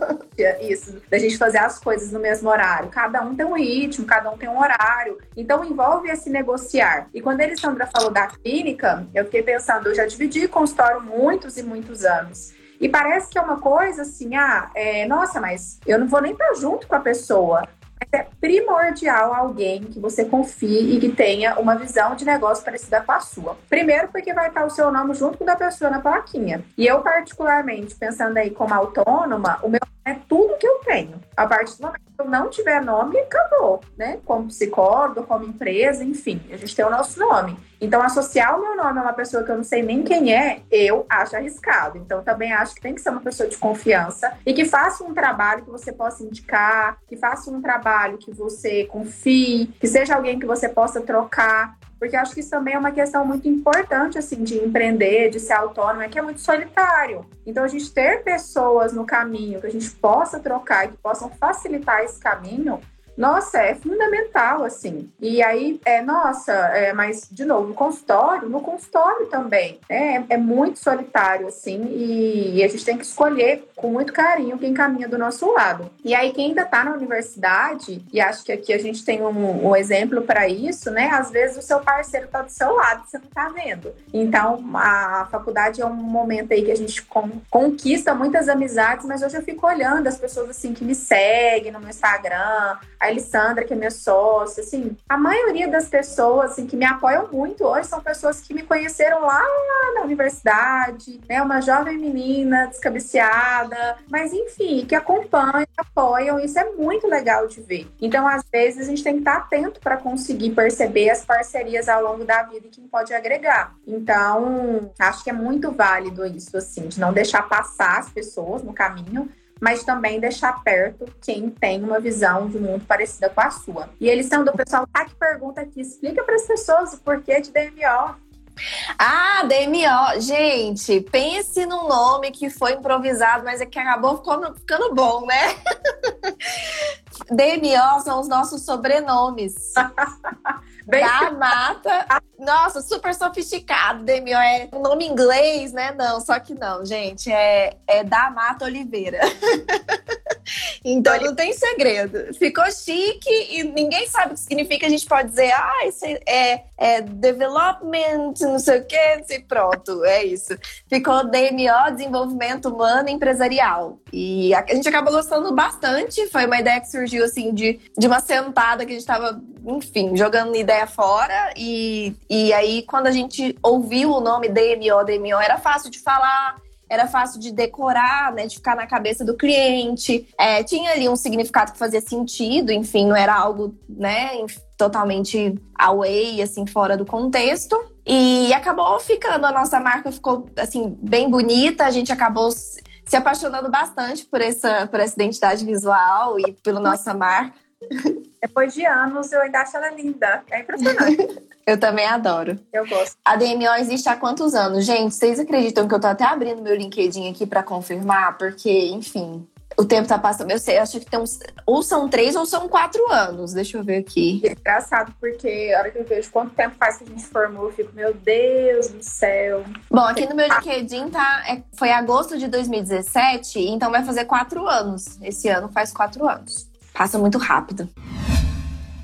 isso, da gente fazer as coisas no mesmo horário. Cada um tem um ritmo, cada um tem um horário. Então, envolve esse negociar. E quando a Elisandra falou da clínica, eu fiquei pensando, eu já dividi consultório muitos e muitos anos. E parece que é uma coisa assim, ah, é, nossa, mas eu não vou nem estar junto com a pessoa é primordial alguém que você confie e que tenha uma visão de negócio parecida com a sua. Primeiro, porque vai estar o seu nome junto com o da pessoa na plaquinha. E eu, particularmente, pensando aí como autônoma, o meu é tudo que eu tenho. A partir do momento que eu não tiver nome, acabou, né? Como psicólogo, como empresa, enfim, a gente tem o nosso nome. Então, associar o meu nome a uma pessoa que eu não sei nem quem é, eu acho arriscado. Então, também acho que tem que ser uma pessoa de confiança e que faça um trabalho que você possa indicar, que faça um trabalho que você confie, que seja alguém que você possa trocar porque acho que isso também é uma questão muito importante, assim, de empreender, de ser autônomo, é que é muito solitário. Então, a gente ter pessoas no caminho que a gente possa trocar, que possam facilitar esse caminho, nossa, é fundamental, assim. E aí, é, nossa, é, mas, de novo, no consultório, no consultório também, é, é muito solitário, assim, e, e, a gente tem que escolher com muito carinho quem caminha do nosso lado. E aí, quem ainda está na universidade, e acho que aqui a gente tem um, um exemplo para isso, né? Às vezes o seu parceiro está do seu lado, você não está vendo. Então, a faculdade é um momento aí que a gente conquista muitas amizades, mas hoje eu fico olhando as pessoas, assim, que me seguem no meu Instagram, a Alessandra, que é minha sócia, assim, a maioria das pessoas assim, que me apoiam muito hoje são pessoas que me conheceram lá na universidade, né? Uma jovem menina descabeceada, mas enfim, que acompanham, apoiam, isso é muito legal de ver. Então, às vezes, a gente tem que estar atento para conseguir perceber as parcerias ao longo da vida e quem pode agregar. Então, acho que é muito válido isso, assim, de não deixar passar as pessoas no caminho, mas também deixar perto quem tem uma visão de mundo parecida com a sua. E eles são do pessoal tá que pergunta aqui, explica para as pessoas o porquê de DMO. Ah, DMO. Gente, pense num nome que foi improvisado, mas é que acabou ficando bom, né? DMO são os nossos sobrenomes. Bem... Da mata. Nossa, super sofisticado. DMO é um nome inglês, né? Não, só que não, gente. É, é da Mata Oliveira. então não tem segredo. Ficou chique e ninguém sabe o que significa. A gente pode dizer, ah, isso é, é development, não sei o quê, e pronto, é isso. Ficou DMO, Desenvolvimento Humano Empresarial. E a, a gente acabou gostando bastante. Foi uma ideia que surgiu assim de, de uma sentada que a gente tava, enfim, jogando ideia fora. E, e aí, quando a gente ouviu o nome DMO, DMO, era fácil de falar era fácil de decorar, né, de ficar na cabeça do cliente. É, tinha ali um significado que fazia sentido, enfim, não era algo, né, totalmente away, assim, fora do contexto. E acabou ficando, a nossa marca ficou, assim, bem bonita, a gente acabou se apaixonando bastante por essa, por essa identidade visual e pela nossa marca. Depois de anos, eu ainda acho ela linda. É impressionante. eu também adoro. Eu gosto. A DMO existe há quantos anos? Gente, vocês acreditam que eu tô até abrindo meu LinkedIn aqui para confirmar? Porque, enfim, o tempo tá passando. Eu sei, acho que tem uns. Ou são três ou são quatro anos. Deixa eu ver aqui. É engraçado, porque a hora que eu vejo quanto tempo faz que a gente formou, eu fico, meu Deus do céu. Bom, aqui no meu LinkedIn tá. É, foi agosto de 2017, então vai fazer quatro anos. Esse ano faz quatro anos. Passa muito rápido.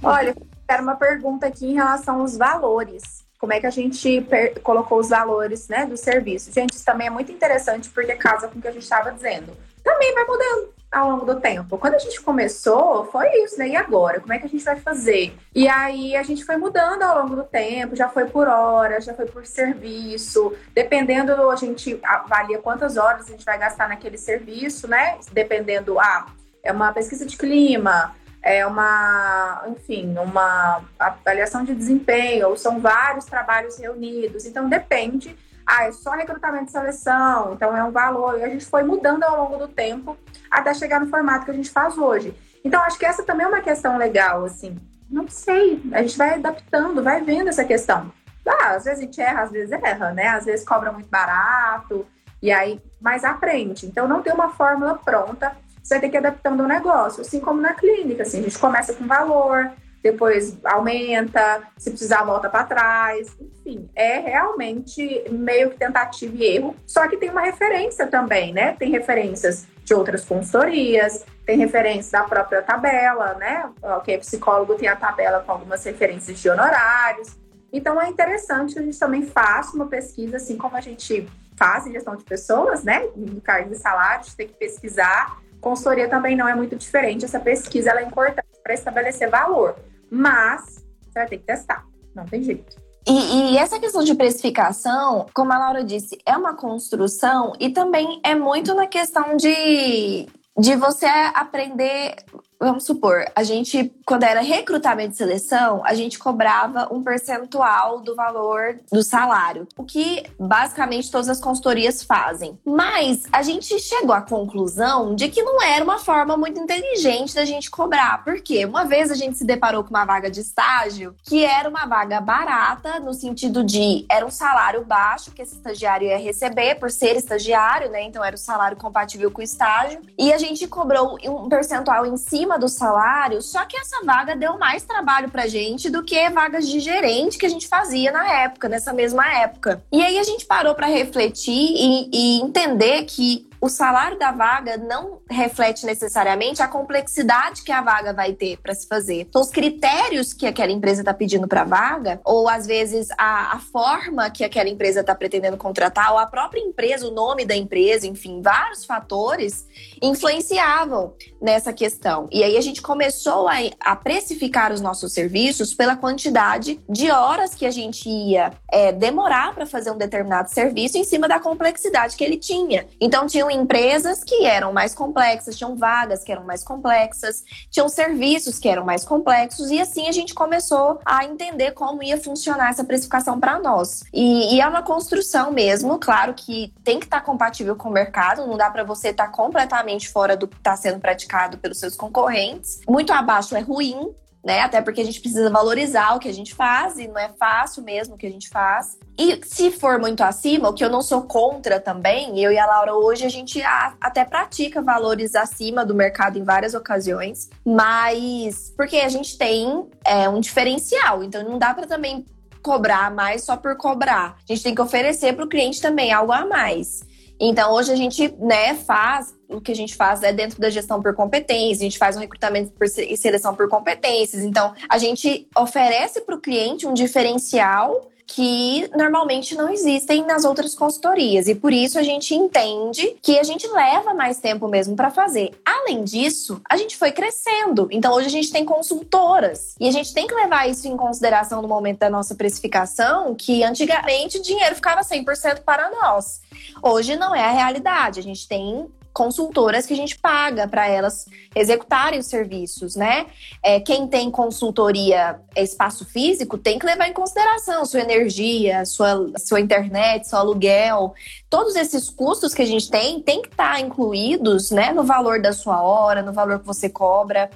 Olha, quero uma pergunta aqui em relação aos valores. Como é que a gente colocou os valores né, do serviço? Gente, isso também é muito interessante porque casa com o que a gente estava dizendo. Também vai mudando ao longo do tempo. Quando a gente começou, foi isso, né? E agora? Como é que a gente vai fazer? E aí a gente foi mudando ao longo do tempo, já foi por hora, já foi por serviço. Dependendo, a gente avalia quantas horas a gente vai gastar naquele serviço, né? Dependendo, ah, é uma pesquisa de clima, é uma, enfim, uma avaliação de desempenho, ou são vários trabalhos reunidos. Então, depende. Ah, é só recrutamento e seleção, então é um valor. E a gente foi mudando ao longo do tempo até chegar no formato que a gente faz hoje. Então, acho que essa também é uma questão legal, assim. Não sei, a gente vai adaptando, vai vendo essa questão. Ah, às vezes a gente erra, às vezes erra, né? Às vezes cobra muito barato, e aí, mas aprende. Então, não tem uma fórmula pronta você vai ter que ir adaptando o negócio, assim como na clínica, assim, a gente começa com valor, depois aumenta, se precisar volta para trás, enfim, é realmente meio que tentativa e erro, só que tem uma referência também, né? Tem referências de outras consultorias, tem referência da própria tabela, né? Que é psicólogo tem a tabela com algumas referências de honorários. Então é interessante que a gente também faça uma pesquisa, assim como a gente faz em gestão de pessoas, né? No cargo de salário, a gente tem que pesquisar Consultoria também não é muito diferente. Essa pesquisa é importante para estabelecer valor, mas você vai ter que testar, não tem jeito. E, e, essa questão de precificação, como a Laura disse, é uma construção e também é muito na questão de, de você aprender vamos supor, a gente, quando era recrutamento de seleção, a gente cobrava um percentual do valor do salário, o que basicamente todas as consultorias fazem. Mas a gente chegou à conclusão de que não era uma forma muito inteligente da gente cobrar, porque uma vez a gente se deparou com uma vaga de estágio que era uma vaga barata, no sentido de era um salário baixo que esse estagiário ia receber por ser estagiário, né? Então era o salário compatível com o estágio, e a gente cobrou um percentual em cima cima do salário, só que essa vaga deu mais trabalho pra gente do que vagas de gerente que a gente fazia na época, nessa mesma época. E aí a gente parou para refletir e, e entender que o salário da vaga não reflete necessariamente a complexidade que a vaga vai ter para se fazer. Então, os critérios que aquela empresa está pedindo para a vaga, ou às vezes a, a forma que aquela empresa está pretendendo contratar, ou a própria empresa, o nome da empresa, enfim, vários fatores influenciavam nessa questão. E aí a gente começou a, a precificar os nossos serviços pela quantidade de horas que a gente ia é, demorar para fazer um determinado serviço em cima da complexidade que ele tinha. Então, tinham empresas que eram mais complexas, tinham vagas que eram mais complexas, tinham serviços que eram mais complexos, e assim a gente começou a entender como ia funcionar essa precificação para nós. E, e, é uma construção mesmo, claro que tem que estar tá compatível com o mercado, não dá para você estar tá completamente fora do que está sendo praticado pelos seus concorrentes. Muito abaixo é ruim, né? Até porque a gente precisa valorizar o que a gente faz e não é fácil mesmo o que a gente faz. E se for muito acima, o que eu não sou contra também, eu e a Laura hoje a gente até pratica valores acima do mercado em várias ocasiões, mas porque a gente tem é, um diferencial, então não dá para também cobrar mais só por cobrar. A gente tem que oferecer para o cliente também algo a mais. Então, hoje a gente né, faz, o que a gente faz é dentro da gestão por competências, a gente faz um recrutamento e seleção por competências. Então, a gente oferece para o cliente um diferencial que normalmente não existem nas outras consultorias. E por isso a gente entende que a gente leva mais tempo mesmo para fazer. Além disso, a gente foi crescendo. Então hoje a gente tem consultoras. E a gente tem que levar isso em consideração no momento da nossa precificação, que antigamente o dinheiro ficava 100% para nós. Hoje não é a realidade. A gente tem consultoras que a gente paga para elas executarem os serviços, né? É, quem tem consultoria é espaço físico tem que levar em consideração sua energia, sua, sua internet, seu aluguel. Todos esses custos que a gente tem tem que estar tá incluídos né, no valor da sua hora, no valor que você cobra.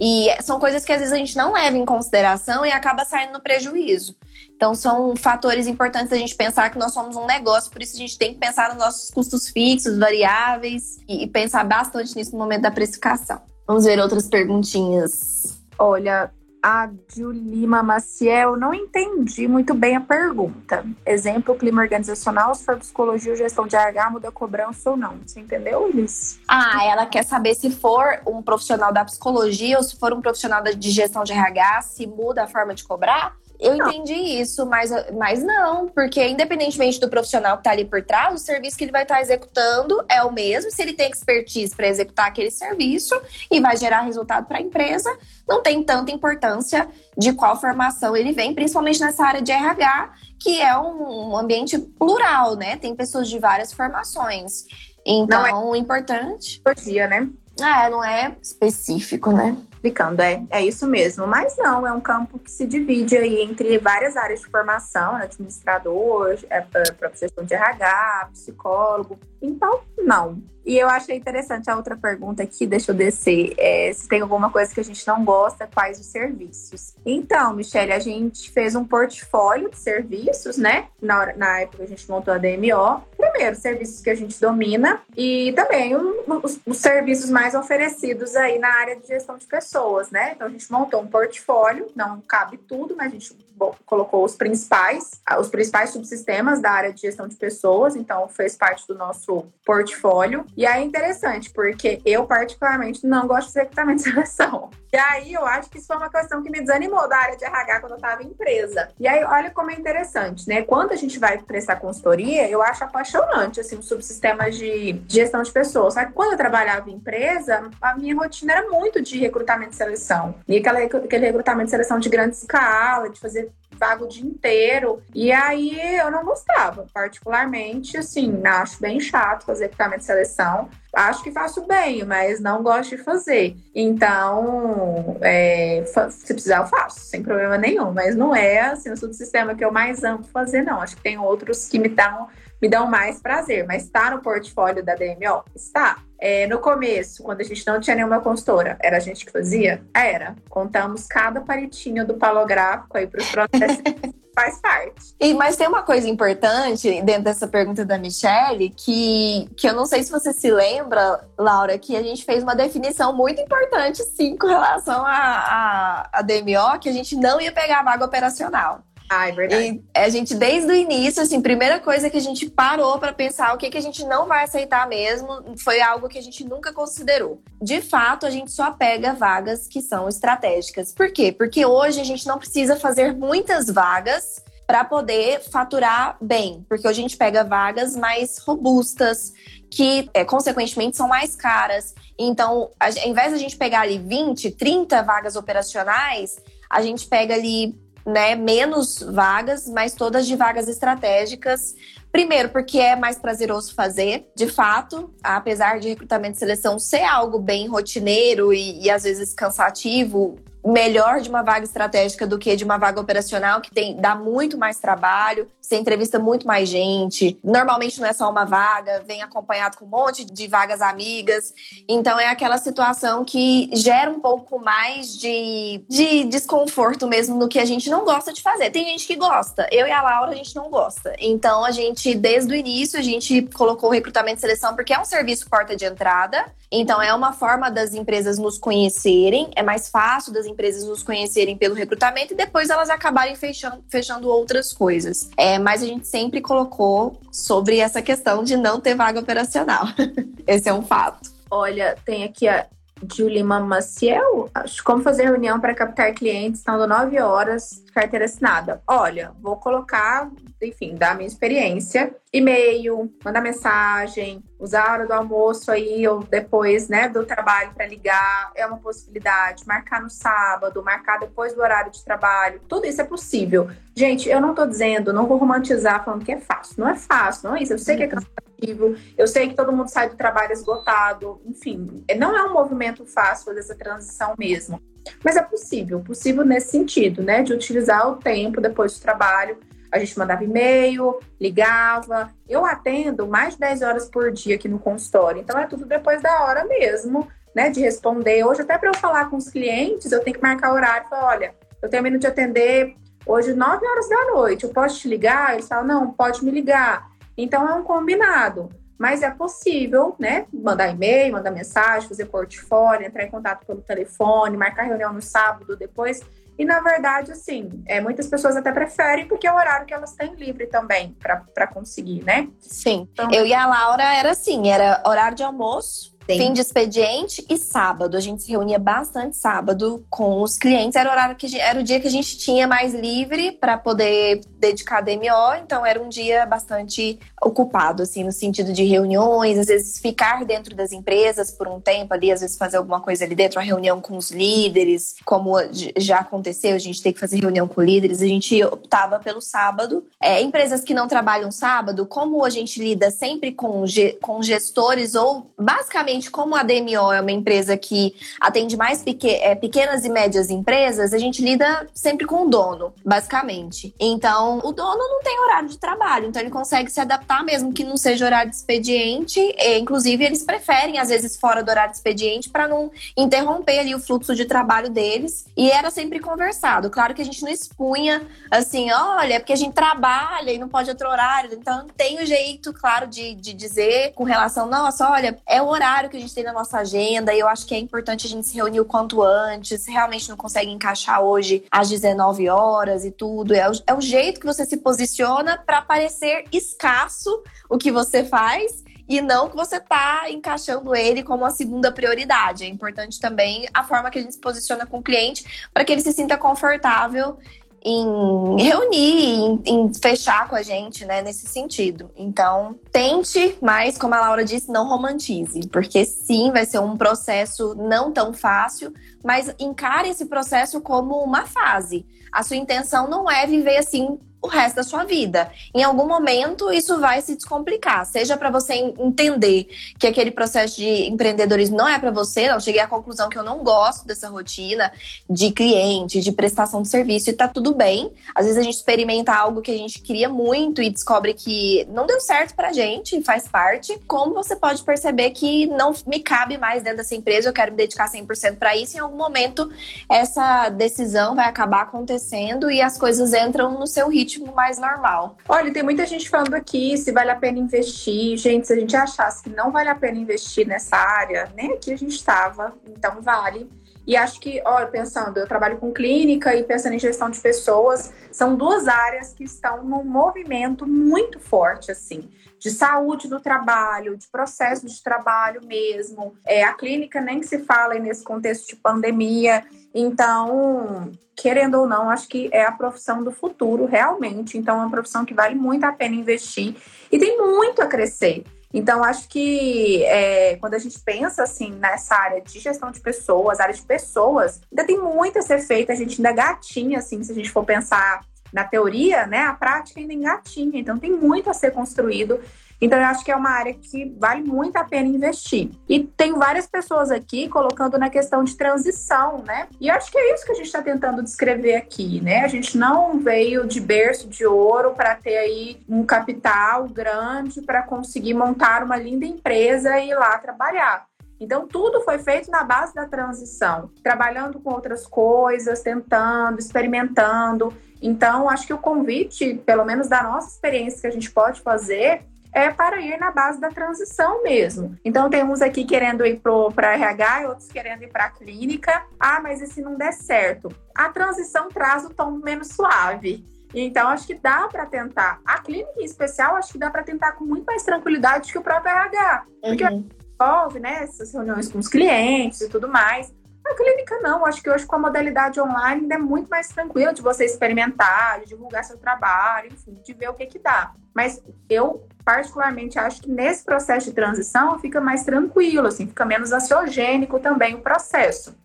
E são coisas que às vezes a gente não leva em consideração e acaba saindo no prejuízo. Então, são fatores importantes a gente pensar que nós somos um negócio, por isso a gente tem que pensar nos nossos custos fixos, variáveis e, pensar bastante nisso no momento da precificação. Vamos ver outras perguntinhas. Olha, a Julima Maciel, não entendi muito bem a pergunta. Exemplo, clima organizacional, se for psicologia ou gestão de RH, muda a cobrança ou não. Você entendeu, Liz? Ah, ela quer saber se for um profissional da psicologia ou se for um profissional de gestão de RH, se muda a forma de cobrar? Eu não. entendi isso, mas, mas não, porque independentemente do profissional que está ali por trás, o serviço que ele vai estar tá executando é o mesmo. Se ele tem expertise para executar aquele serviço e vai gerar resultado para a empresa, não tem tanta importância de qual formação ele vem, principalmente nessa área de RH, que é um ambiente plural, né? Tem pessoas de várias formações. Então, não é o importante. Dia, né? É, não é específico, né? Explicando, é, é isso mesmo. Mas não, é um campo que se divide aí entre várias áreas de formação, né? administrador, é, é professor de RH, psicólogo. Então, não. E eu achei interessante a outra pergunta aqui, deixa eu descer. É, se tem alguma coisa que a gente não gosta, quais os serviços? Então, Michelle, a gente fez um portfólio de serviços, né? Na, hora, na época a gente montou a DMO. Primeiro, serviços que a gente domina e também os, os serviços mais oferecidos aí na área de gestão de pessoas, né? Então a gente montou um portfólio, não cabe tudo, mas a gente colocou os principais, os principais subsistemas da área de gestão de pessoas, então fez parte do nosso portfólio. E aí é interessante, porque eu particularmente não gosto de recrutamento de seleção. E aí eu acho que isso foi uma questão que me desanimou da área de RH quando eu estava em empresa. E aí olha como é interessante, né? Quando a gente vai prestar consultoria, eu acho apaixonante assim os subsistemas de gestão de pessoas. Só que quando eu trabalhava em empresa, a minha rotina era muito de recrutamento e seleção. E aquele, aquele recrutamento e seleção de grande escala, de fazer vago o dia inteiro. E aí eu não gostava, particularmente, assim, acho bem chato fazer equipamento de seleção. Acho que faço bem, mas não gosto de fazer. Então, é, se precisar, eu faço, sem problema nenhum. Mas não é assim o subsistema que eu mais amo fazer, não. Acho que tem outros que me dão, me dão mais prazer. Mas está no portfólio da DMO? Está. É, no começo, quando a gente não tinha nenhuma consultora, era a gente que fazia? Era. Contamos cada palitinho do palográfico aí para os processos. faz parte. E, mas tem uma coisa importante dentro dessa pergunta da Michelle, que, que eu não sei se você se lembra, Laura, que a gente fez uma definição muito importante, sim, com relação a, a, a DMO, que a gente não ia pegar a vaga operacional. Ah, é verdade. E a gente, desde o início, assim, primeira coisa que a gente parou para pensar o que, que a gente não vai aceitar mesmo foi algo que a gente nunca considerou. De fato, a gente só pega vagas que são estratégicas. Por quê? Porque hoje a gente não precisa fazer muitas vagas para poder faturar bem, porque hoje a gente pega vagas mais robustas, que é, consequentemente são mais caras. Então, ao invés de a gente pegar ali 20, 30 vagas operacionais, a gente pega ali né, menos vagas, mas todas de vagas estratégicas. Primeiro, porque é mais prazeroso fazer, de fato, apesar de recrutamento e seleção ser algo bem rotineiro e, e às vezes cansativo, melhor de uma vaga estratégica do que de uma vaga operacional, que tem dá muito mais trabalho, você entrevista muito mais gente. Normalmente não é só uma vaga, vem acompanhado com um monte de vagas amigas. Então é aquela situação que gera um pouco mais de, de desconforto mesmo no que a gente não gosta de fazer. Tem gente que gosta, eu e a Laura a gente não gosta. Então a gente, desde o início, a gente colocou o recrutamento e seleção porque é um serviço porta de entrada. Então é uma forma das empresas nos conhecerem, é mais fácil das empresas nos conhecerem pelo recrutamento e depois elas acabarem fechando, fechando outras coisas. É, mas a gente sempre colocou sobre essa questão de não ter vaga operacional. Esse é um fato. Olha, tem aqui a Julima Maciel. Como fazer reunião para captar clientes, estando 9 horas, carteira assinada. Olha, vou colocar enfim, da minha experiência. E-mail, mandar mensagem, usar a hora do almoço aí ou depois, né, do trabalho para ligar, é uma possibilidade. Marcar no sábado, marcar depois do horário de trabalho, tudo isso é possível. Gente, eu não tô dizendo, não vou romantizar falando que é fácil. Não é fácil, não é isso. Eu sei que é cansativo, eu sei que todo mundo sai do trabalho esgotado, enfim, não é um movimento fácil fazer essa transição mesmo. Mas é possível, possível nesse sentido, né? De utilizar o tempo depois do trabalho a gente mandava e-mail, ligava. Eu atendo mais de 10 horas por dia aqui no consultório, então é tudo depois da hora mesmo, né, de responder. Hoje, até para eu falar com os clientes, eu tenho que marcar horário falar: olha, eu termino de atender hoje 9 horas da noite, eu posso te ligar? Eles falam: não, pode me ligar. Então é um combinado. Mas é possível, né? Mandar e-mail, mandar mensagem, fazer portfólio, entrar em contato pelo telefone, marcar reunião no sábado depois. E na verdade, assim, é, muitas pessoas até preferem porque é o horário que elas têm livre também para conseguir, né? Sim. Então, eu e a Laura era assim, era horário de almoço, Sim. Fim de expediente e sábado. A gente se reunia bastante sábado com os clientes. Era o, horário que, era o dia que a gente tinha mais livre para poder dedicar a DMO. Então, era um dia bastante ocupado, assim, no sentido de reuniões, às vezes ficar dentro das empresas por um tempo ali, às vezes fazer alguma coisa ali dentro, uma reunião com os líderes, como já aconteceu, a gente tem que fazer reunião com líderes. A gente optava pelo sábado. É, empresas que não trabalham sábado, como a gente lida sempre com, com gestores ou basicamente como a DMO é uma empresa que atende mais é, pequenas e médias empresas, a gente lida sempre com o dono, basicamente. Então, o dono não tem horário de trabalho, então ele consegue se adaptar mesmo que não seja horário de expediente. E, inclusive, eles preferem, às vezes, fora do horário de expediente para não interromper ali o fluxo de trabalho deles. E era sempre conversado. Claro que a gente não expunha assim, olha, é porque a gente trabalha e não pode outro horário. Então, tem o jeito, claro, de, de dizer com relação, nossa, olha, é o horário horário que a gente tem na nossa agenda e eu acho que é importante a gente se reunir o quanto antes. Realmente não consegue encaixar hoje às 19 horas e tudo. É o, é o jeito que você se posiciona para parecer escasso o que você faz e não que você tá encaixando ele como a segunda prioridade. É importante também a forma que a gente se posiciona com o cliente para que ele se sinta confortável em reunir, em, em, fechar com a gente, né, nesse sentido. Então, tente, mas como a Laura disse, não romantize, porque sim, vai ser um processo não tão fácil, mas encare esse processo como uma fase. A sua intenção não é viver assim o resto da sua vida. Em algum momento, isso vai se descomplicar. Seja para você entender que aquele processo de empreendedorismo não é para você, não. Cheguei à conclusão que eu não gosto dessa rotina de cliente, de prestação de serviço, e tá tudo bem. Às vezes a gente experimenta algo que a gente queria muito e descobre que não deu certo pra gente, faz parte. Como você pode perceber que não me cabe mais dentro dessa empresa, eu quero me dedicar 100% para isso, em algum momento essa decisão vai acabar acontecendo e as coisas entram no seu ritmo ritmo mais normal. Olha, tem muita gente falando aqui se vale a pena investir. Gente, se a gente achasse que não vale a pena investir nessa área, nem aqui a gente estava, então vale. E acho que, olha, pensando, eu trabalho com clínica e pensando em gestão de pessoas, são duas áreas que estão num movimento muito forte, assim, de saúde do trabalho, de processo de trabalho mesmo. É, a clínica nem se fala nesse contexto de pandemia. Então, querendo ou não, acho que é a profissão do futuro, realmente. Então, é uma profissão que vale muito a pena investir e tem muito a crescer. Então, acho que é, quando a gente pensa assim nessa área de gestão de pessoas, área de pessoas, ainda tem muito a ser feito, a gente ainda gatinha, assim, se a gente for pensar na teoria, né? A prática ainda engatinha, então tem muito a ser construído. Então, eu acho que é uma área que vale muito a pena investir. E tem várias pessoas aqui colocando na questão de transição, né? E acho que é isso que a gente está tentando descrever aqui, né? A gente não veio de berço de ouro para ter aí um capital grande para conseguir montar uma linda empresa e ir lá trabalhar. Então, tudo foi feito na base da transição, trabalhando com outras coisas, tentando, experimentando. Então, acho que o convite, pelo menos da nossa experiência que a gente pode fazer, é para ir na base da transição mesmo. Então, tem uns aqui querendo ir para RH e outros querendo ir para a clínica. Ah, mas e se não der certo? A transição traz o tom menos suave. Então, acho que dá para tentar. A clínica em especial, acho que dá para tentar com muito mais tranquilidade que o próprio RH. Porque uhum. envolve, né, essas reuniões com os clientes e tudo mais. A clínica não, acho que hoje com a modalidade online ainda é muito mais tranquilo de você experimentar, de divulgar seu trabalho, enfim, de ver o que que dá. Mas eu particularmente acho que nesse processo de transição fica mais tranquilo, assim, fica menos ansiogênico também o processo.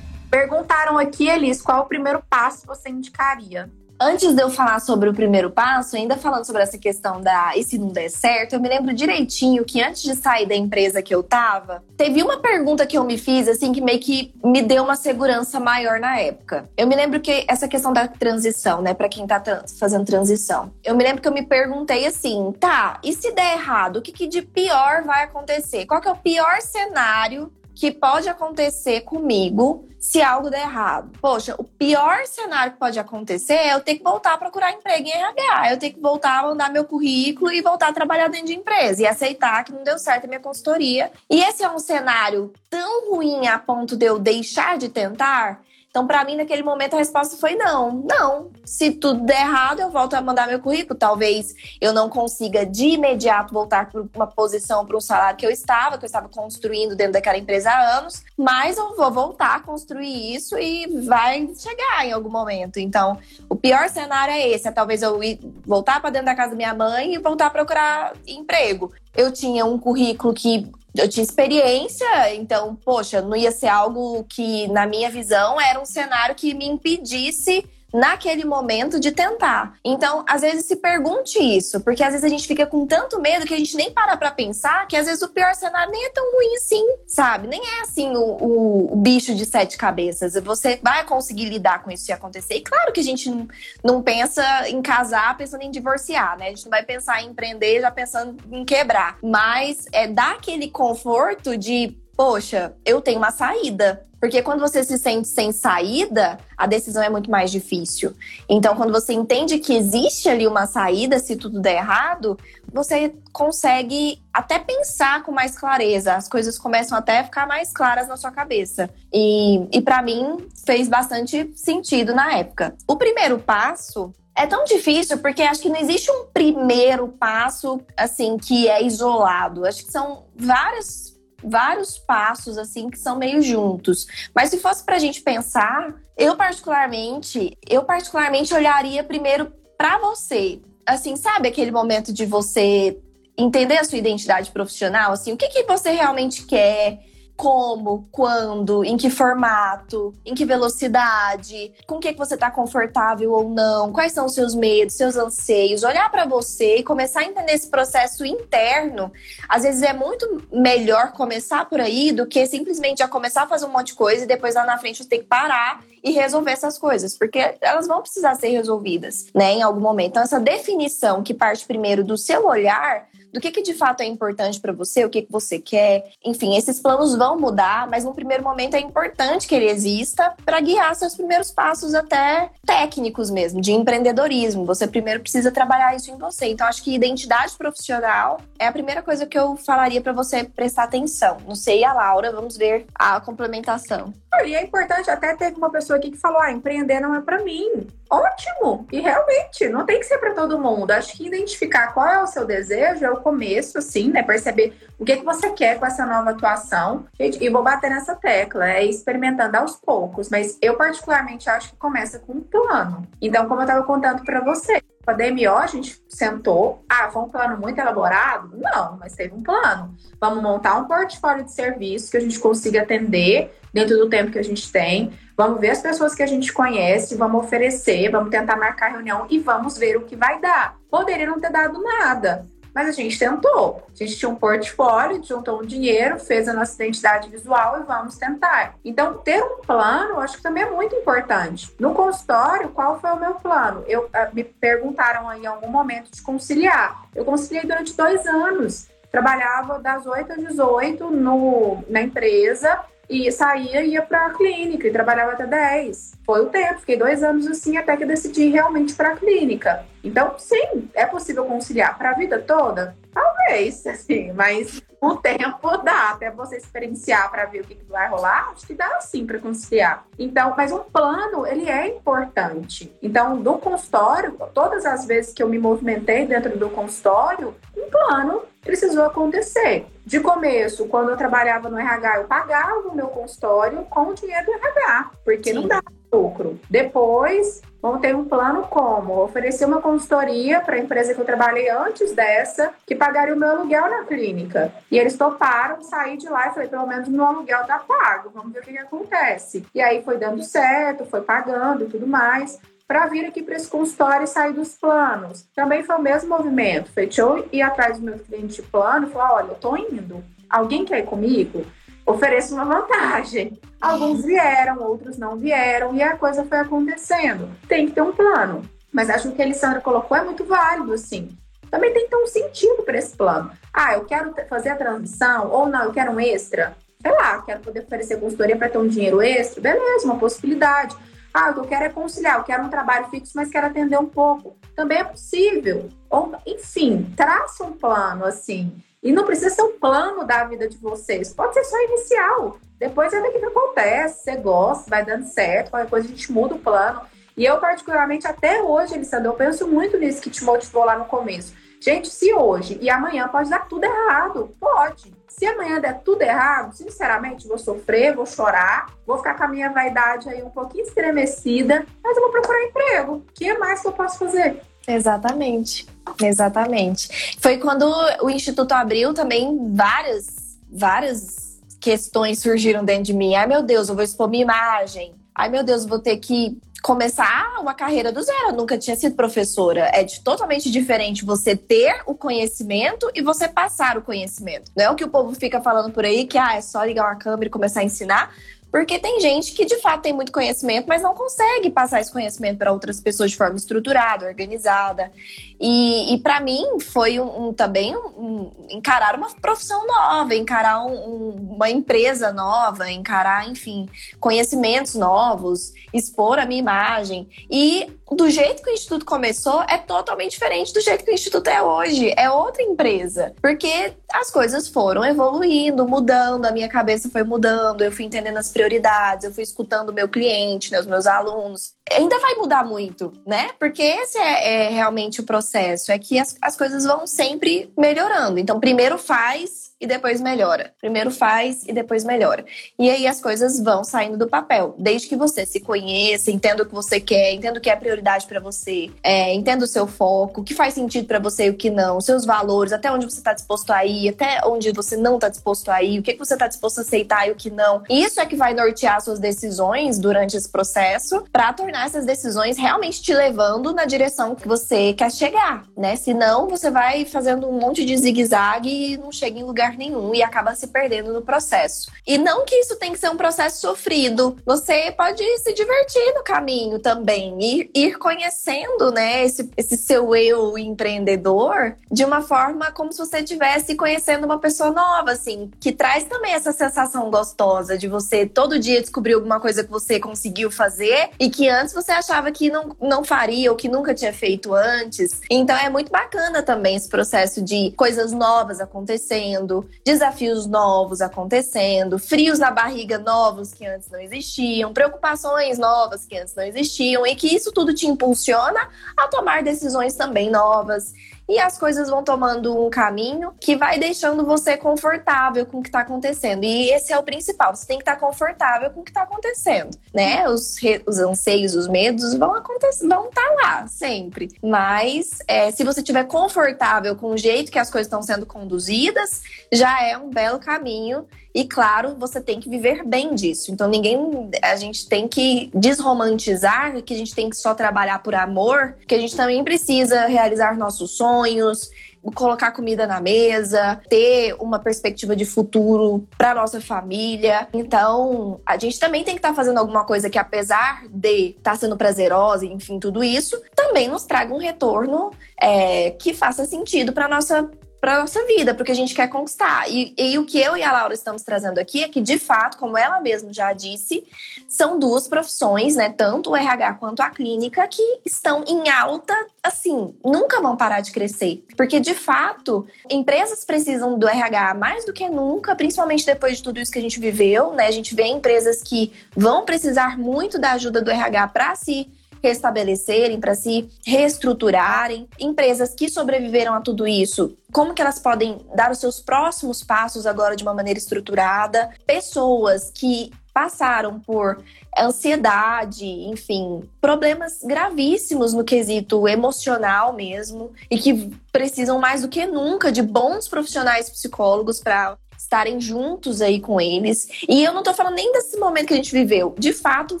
Perguntaram aqui, Elis, qual o primeiro passo você indicaria? Antes de eu falar sobre o primeiro passo, ainda falando sobre essa questão da e se não der certo, eu me lembro direitinho que antes de sair da empresa que eu tava, teve uma pergunta que eu me fiz, assim, que meio que me deu uma segurança maior na época. Eu me lembro que essa questão da transição, né, para quem tá fazendo transição, eu me lembro que eu me perguntei assim, tá, e se der errado, o que, que de pior vai acontecer? Qual que é o pior cenário que pode acontecer comigo se algo der errado. Poxa, o pior cenário que pode acontecer é eu ter que voltar a procurar emprego em RH, eu ter que voltar a mandar meu currículo e voltar a trabalhar dentro de empresa e aceitar que não deu certo a minha consultoria. E esse é um cenário tão ruim a ponto de eu deixar de tentar então, para mim, naquele momento, a resposta foi não. Não. Se tudo der errado, eu volto a mandar meu currículo. Talvez eu não consiga de imediato voltar para uma posição, para um salário que eu estava, que eu estava construindo dentro daquela empresa há anos, mas eu vou voltar a construir isso e vai chegar em algum momento. Então, o pior cenário é esse: é talvez eu ir, voltar para dentro da casa da minha mãe e voltar a procurar emprego. Eu tinha um currículo que eu tinha experiência, então, poxa, não ia ser algo que, na minha visão, era um cenário que me impedisse naquele momento de tentar. Então, às vezes se pergunte isso, porque às vezes a gente fica com tanto medo que a gente nem para pra pensar que às vezes o pior cenário nem é tão ruim assim, sabe? Nem é assim o, o, o bicho de sete cabeças. Você vai conseguir lidar com isso e acontecer. E claro que a gente não, não pensa em casar pensando em divorciar, né? A gente não vai pensar em empreender já pensando em quebrar. Mas é dar aquele conforto de poxa, eu tenho uma saída. Porque quando você se sente sem saída, a decisão é muito mais difícil. Então, quando você entende que existe ali uma saída, se tudo der errado, você consegue até pensar com mais clareza. As coisas começam até a ficar mais claras na sua cabeça. E, e para mim, fez bastante sentido na época. O primeiro passo é tão difícil porque acho que não existe um primeiro passo assim que é isolado. Acho que são vários vários passos assim que são meio juntos. Mas se fosse para a gente pensar, eu particularmente, eu particularmente olharia primeiro para você. Assim, sabe aquele momento de você entender a sua identidade profissional, assim, o que que você realmente quer? Como, quando, em que formato, em que velocidade, com o que, que você está confortável ou não, quais são os seus medos, seus anseios, olhar para você e começar a entender esse processo interno. Às vezes é muito melhor começar por aí do que simplesmente já começar a fazer um monte de coisa e depois lá na frente você ter que parar e resolver essas coisas, porque elas vão precisar ser resolvidas, né, em algum momento. Então essa definição que parte primeiro do seu olhar do que, que de fato é importante para você, o que, que você quer. Enfim, esses planos vão mudar, mas no primeiro momento é importante que ele exista para guiar seus primeiros passos até técnicos mesmo, de empreendedorismo. Você primeiro precisa trabalhar isso em você. Então, acho que identidade profissional é a primeira coisa que eu falaria para você prestar atenção. Não sei a Laura, vamos ver a complementação. E é importante, até teve uma pessoa aqui que falou: ah, empreender não é para mim. Ótimo! E realmente, não tem que ser para todo mundo. Acho que identificar qual é o seu desejo é o começo, assim, né? Perceber o que, que você quer com essa nova atuação. E vou bater nessa tecla, é experimentando aos poucos. Mas eu, particularmente, acho que começa com um plano. Então, como eu estava contando para você, a DMO, a gente sentou. Ah, foi um plano muito elaborado? Não, mas teve um plano. Vamos montar um portfólio de serviços que a gente consiga atender dentro do tempo que a gente tem. Vamos ver as pessoas que a gente conhece, vamos oferecer, vamos tentar marcar reunião e vamos ver o que vai dar. Poderia não ter dado nada, mas a gente tentou. A gente tinha um portfólio, juntou um dinheiro, fez a nossa identidade visual e vamos tentar. Então, ter um plano, acho que também é muito importante. No consultório, qual foi o meu plano? Eu ah, me perguntaram aí em algum momento de conciliar. Eu conciliei durante dois anos. Trabalhava das 8 às 18 no, na empresa e saía e ia para a clínica e trabalhava até 10. Foi o tempo, fiquei dois anos assim até que decidi realmente para a clínica. Então, sim, é possível conciliar para a vida toda? Talvez, assim, mas o tempo dá até você experienciar para ver o que, que vai rolar. Acho que dá sim para conciliar. Então, mas um plano, ele é importante. Então, do consultório, todas as vezes que eu me movimentei dentro do consultório, um plano precisou acontecer. De começo, quando eu trabalhava no RH, eu pagava o meu consultório com o dinheiro do RH, porque Sim. não dava lucro. Depois, montei um plano como oferecer uma consultoria para a empresa que eu trabalhei antes dessa, que pagaria o meu aluguel na clínica. E eles toparam sair de lá e falei, pelo menos meu aluguel tá pago, vamos ver o que, que acontece. E aí foi dando certo, foi pagando e tudo mais para vir aqui para esse consultório e sair dos planos. Também foi o mesmo movimento. Fechou ir atrás do meu cliente de plano e falou: olha, eu estou indo. Alguém quer ir comigo? Ofereço uma vantagem. Alguns vieram, outros não vieram, e a coisa foi acontecendo. Tem que ter um plano. Mas acho que o que a Alessandra colocou é muito válido, assim. Também tem que ter um sentido para esse plano. Ah, eu quero fazer a transição, ou não, eu quero um extra. Sei lá, quero poder oferecer consultoria para ter um dinheiro extra. Beleza, uma possibilidade. Ah, o que eu quero é conciliar, eu quero um trabalho fixo, mas quero atender um pouco. Também é possível. Ou, enfim, traça um plano assim. E não precisa ser um plano da vida de vocês. Pode ser só inicial. Depois é daqui que acontece. Você gosta, vai dando certo. Qualquer coisa a gente muda o plano. E eu, particularmente, até hoje, Alessandra, eu penso muito nisso que te motivou lá no começo. Gente, se hoje e amanhã pode dar tudo errado, pode. Se amanhã der tudo errado, sinceramente, vou sofrer, vou chorar, vou ficar com a minha vaidade aí um pouquinho estremecida, mas eu vou procurar emprego. O que mais que eu posso fazer? Exatamente, exatamente. Foi quando o Instituto abriu também várias, várias questões surgiram dentro de mim. Ai meu Deus, eu vou expor minha imagem. Ai meu Deus, vou ter que começar uma carreira do zero. Eu nunca tinha sido professora. É de, totalmente diferente você ter o conhecimento e você passar o conhecimento. Não é o que o povo fica falando por aí, que ah, é só ligar uma câmera e começar a ensinar. Porque tem gente que de fato tem muito conhecimento, mas não consegue passar esse conhecimento para outras pessoas de forma estruturada, organizada. E, e para mim foi um, um também um, encarar uma profissão nova, encarar uma empresa nova, encarar, enfim, conhecimentos novos, expor a minha imagem. E do jeito que o Instituto começou é totalmente diferente do jeito que o Instituto é hoje. É outra empresa. Porque as coisas foram evoluindo, mudando, a minha cabeça foi mudando, eu fui entendendo as prioridades, eu fui escutando o meu cliente, né, os meus alunos. Ainda vai mudar muito, né? Porque esse é, é realmente o processo, é que as, as coisas vão sempre melhorando. Então, primeiro faz e depois melhora. Primeiro faz e depois melhora. E aí as coisas vão saindo do papel. Desde que você se conheça, entenda o que você quer, entenda o que é prioridade para você, é, entenda o seu foco, o que faz sentido para você e o que não, seus valores, até onde você está disposto a ir, até onde você não está disposto a ir, o que, que você está disposto a aceitar e o que não. Isso é que vai nortear suas decisões durante esse processo para tornar essas decisões realmente te levando na direção que você quer chegar, né? Senão você vai fazendo um monte de zigue-zague e não chega em lugar nenhum e acaba se perdendo no processo. E não que isso tem que ser um processo sofrido. Você pode se divertir no caminho também e, e ir conhecendo, né, esse, esse seu eu empreendedor de uma forma como se você estivesse conhecendo uma pessoa nova, assim, que traz também essa sensação gostosa de você todo dia descobrir alguma coisa que você conseguiu fazer e que antes você achava que não, não faria ou que nunca tinha feito antes. Então é muito bacana também esse processo de coisas novas acontecendo, desafios novos acontecendo, frios na barriga novos que antes não existiam, preocupações novas que antes não existiam e que isso tudo te impulsiona a tomar decisões também novas e as coisas vão tomando um caminho que vai deixando você confortável com o que está acontecendo. E esse é o principal, você tem que estar tá confortável com o que está acontecendo, né? Os, os anseios, os medos vão acontecer, vão estar tá lá sempre. Mas é, se você estiver confortável com o jeito que as coisas estão sendo conduzidas, já é um belo caminho e claro, você tem que viver bem disso. Então ninguém, a gente tem que desromantizar que a gente tem que só trabalhar por amor, que a gente também precisa realizar nossos sonhos, colocar comida na mesa, ter uma perspectiva de futuro para nossa família. Então, a gente também tem que estar tá fazendo alguma coisa que, apesar de estar tá sendo prazerosa, enfim, tudo isso, também nos traga um retorno é, que faça sentido para nossa para nossa vida, porque a gente quer conquistar. E, e, o que eu e a Laura estamos trazendo aqui é que, de fato, como ela mesma já disse, são duas profissões, né? Tanto o RH quanto a clínica, que estão em alta, assim, nunca vão parar de crescer. Porque, de fato, empresas precisam do RH mais do que nunca, principalmente depois de tudo isso que a gente viveu, né? A gente vê empresas que vão precisar muito da ajuda do RH para se restabelecerem, para se reestruturarem. Empresas que sobreviveram a tudo isso, como que elas podem dar os seus próximos passos agora de uma maneira estruturada? Pessoas que passaram por ansiedade, enfim, problemas gravíssimos no quesito emocional mesmo e que precisam mais do que nunca de bons profissionais psicólogos para estarem juntos aí com eles. E eu não tô falando nem desse momento que a gente viveu. De fato, o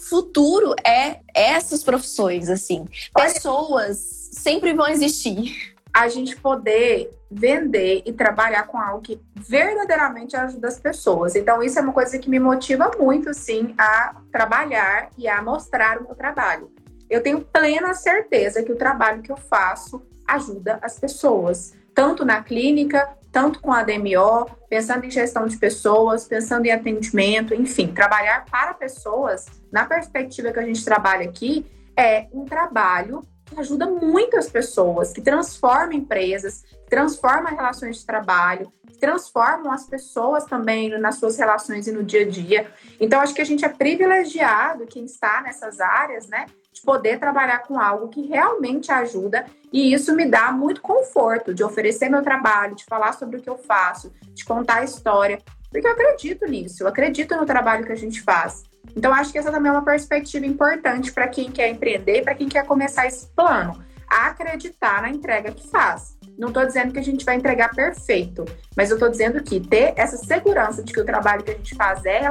futuro é essas profissões, assim. Pessoas sempre vão existir. A gente poder vender e trabalhar com algo que verdadeiramente ajuda as pessoas. Então, isso é uma coisa que me motiva muito, sim, a trabalhar e a mostrar o meu trabalho. Eu tenho plena certeza que o trabalho que eu faço ajuda as pessoas, tanto na clínica tanto com a DMO, pensando em gestão de pessoas, pensando em atendimento, enfim, trabalhar para pessoas, na perspectiva que a gente trabalha aqui, é um trabalho que ajuda muitas pessoas, que transforma empresas, que transforma relações de trabalho, que transformam as pessoas também nas suas relações e no dia a dia. Então, acho que a gente é privilegiado, quem está nessas áreas, né, de poder trabalhar com algo que realmente ajuda e isso me dá muito conforto de oferecer meu trabalho, de falar sobre o que eu faço, de contar a história, porque eu acredito nisso, eu acredito no trabalho que a gente faz. Então acho que essa também é uma perspectiva importante para quem quer empreender, para quem quer começar esse plano, acreditar na entrega que faz. Não estou dizendo que a gente vai entregar perfeito, mas eu estou dizendo que ter essa segurança de que o trabalho que a gente faz é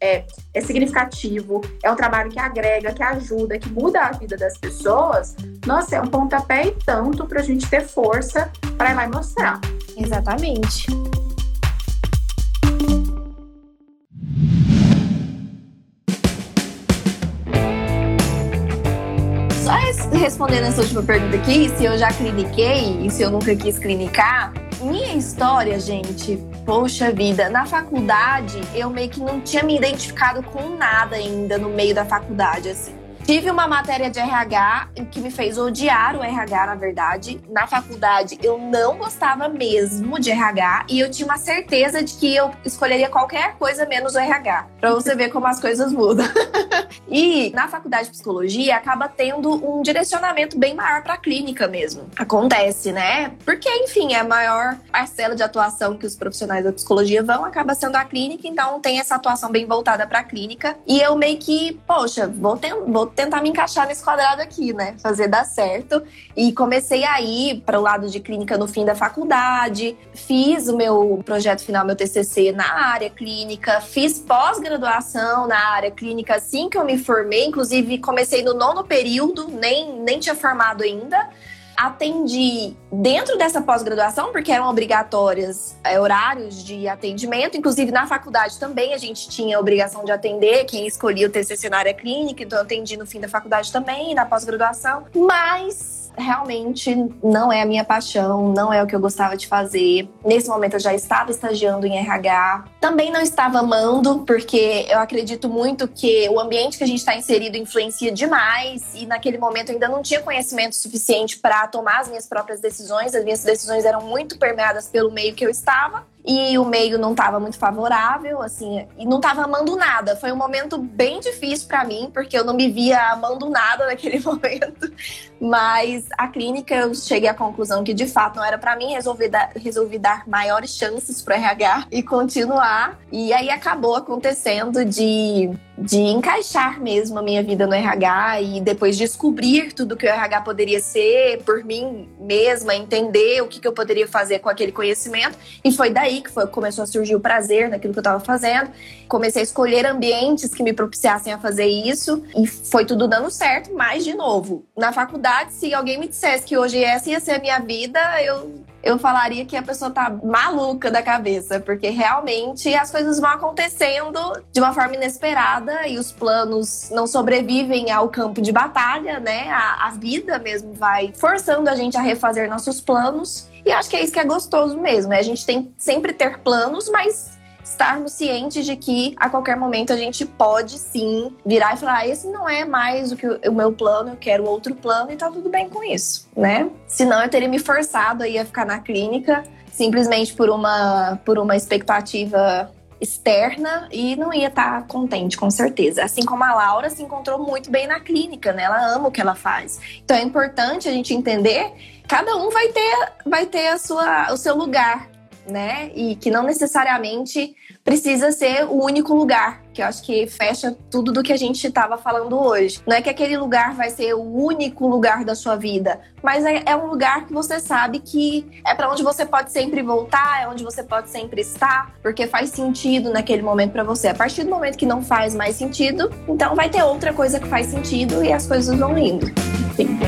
é, é significativo, é um trabalho que agrega, que ajuda, que muda a vida das pessoas, nossa, é um pontapé e tanto para a gente ter força para ir lá e mostrar. Exatamente. Respondendo essa última pergunta aqui, se eu já cliniquei e se eu nunca quis clinicar, minha história, gente, poxa vida, na faculdade eu meio que não tinha me identificado com nada ainda no meio da faculdade, assim. Tive uma matéria de RH que me fez odiar o RH, na verdade. Na faculdade, eu não gostava mesmo de RH e eu tinha uma certeza de que eu escolheria qualquer coisa menos o RH, para você ver como as coisas mudam. e na faculdade de psicologia acaba tendo um direcionamento bem maior para clínica mesmo. Acontece, né? Porque, enfim, é a maior parcela de atuação que os profissionais da psicologia vão acaba sendo a clínica, então tem essa atuação bem voltada para clínica. E eu meio que, poxa, vou, vou tentar me encaixar nesse quadrado aqui, né? Fazer dar certo. E comecei a ir para o lado de clínica no fim da faculdade. Fiz o meu projeto final, meu TCC na área clínica. Fiz pós-graduação na área clínica assim que eu me formei. Inclusive, comecei no nono período, nem, nem tinha formado ainda. atendi dentro dessa pós-graduação, porque eram obrigatórias é, horários de atendimento, inclusive na faculdade também a gente tinha a obrigação de atender, quem escolhia o TCC na área clínica, então eu atendi no fim da faculdade também, na pós-graduação, mas realmente não é a minha paixão, não é o que eu gostava de fazer. Nesse momento eu já estava estagiando em RH. Também não estava amando, porque eu acredito muito que o ambiente que a gente está inserido influencia demais e naquele momento eu ainda não tinha conhecimento suficiente para tomar as minhas próprias decisões. As minhas decisões eram muito permeadas pelo meio que eu estava e o meio não estava muito favorável, assim, e não estava amando nada. Foi um momento bem difícil para mim, porque eu não me via amando nada naquele momento. Mas a clínica eu cheguei à conclusão que de fato não era para mim, resolvi dar, resolvi dar maiores chances para RH e continuar. E aí acabou acontecendo de de encaixar mesmo a minha vida no RH e depois descobrir tudo que o RH poderia ser por mim mesma, entender o que, que eu poderia fazer com aquele conhecimento. E foi daí que foi, começou a surgir o prazer naquilo que eu estava fazendo. Comecei a escolher ambientes que me propiciassem a fazer isso e foi tudo dando certo. Mas, de novo, na faculdade, se alguém me dissesse que hoje essa ia ser a minha vida, eu eu falaria que a pessoa tá maluca da cabeça, porque realmente as coisas vão acontecendo de uma forma inesperada e os planos não sobrevivem ao campo de batalha, né? A, a vida mesmo vai forçando a gente a refazer nossos planos. E acho que é isso que é gostoso mesmo. Né? A gente tem sempre ter planos, mas estarmos cientes de que a qualquer momento a gente pode sim virar e falar: ah, esse não é mais o que o meu plano, eu quero outro plano e tá tudo bem com isso, né? Senão eu teria me forçado aí a ficar na clínica simplesmente por uma por uma expectativa externa e não ia estar tá contente, com certeza. Assim como a Laura se encontrou muito bem na clínica, né? Ela ama o que ela faz. Então é importante a gente entender, cada um vai ter vai ter a sua o seu lugar né? E que não necessariamente precisa ser o único lugar, que eu acho que fecha tudo do que a gente estava falando hoje. Não é que aquele lugar vai ser o único lugar da sua vida, mas é, é um lugar que você sabe que é para onde você pode sempre voltar, é onde você pode sempre estar, porque faz sentido naquele momento para você. A partir do momento que não faz mais sentido, então vai ter outra coisa que faz sentido e as coisas vão indo. Enfim.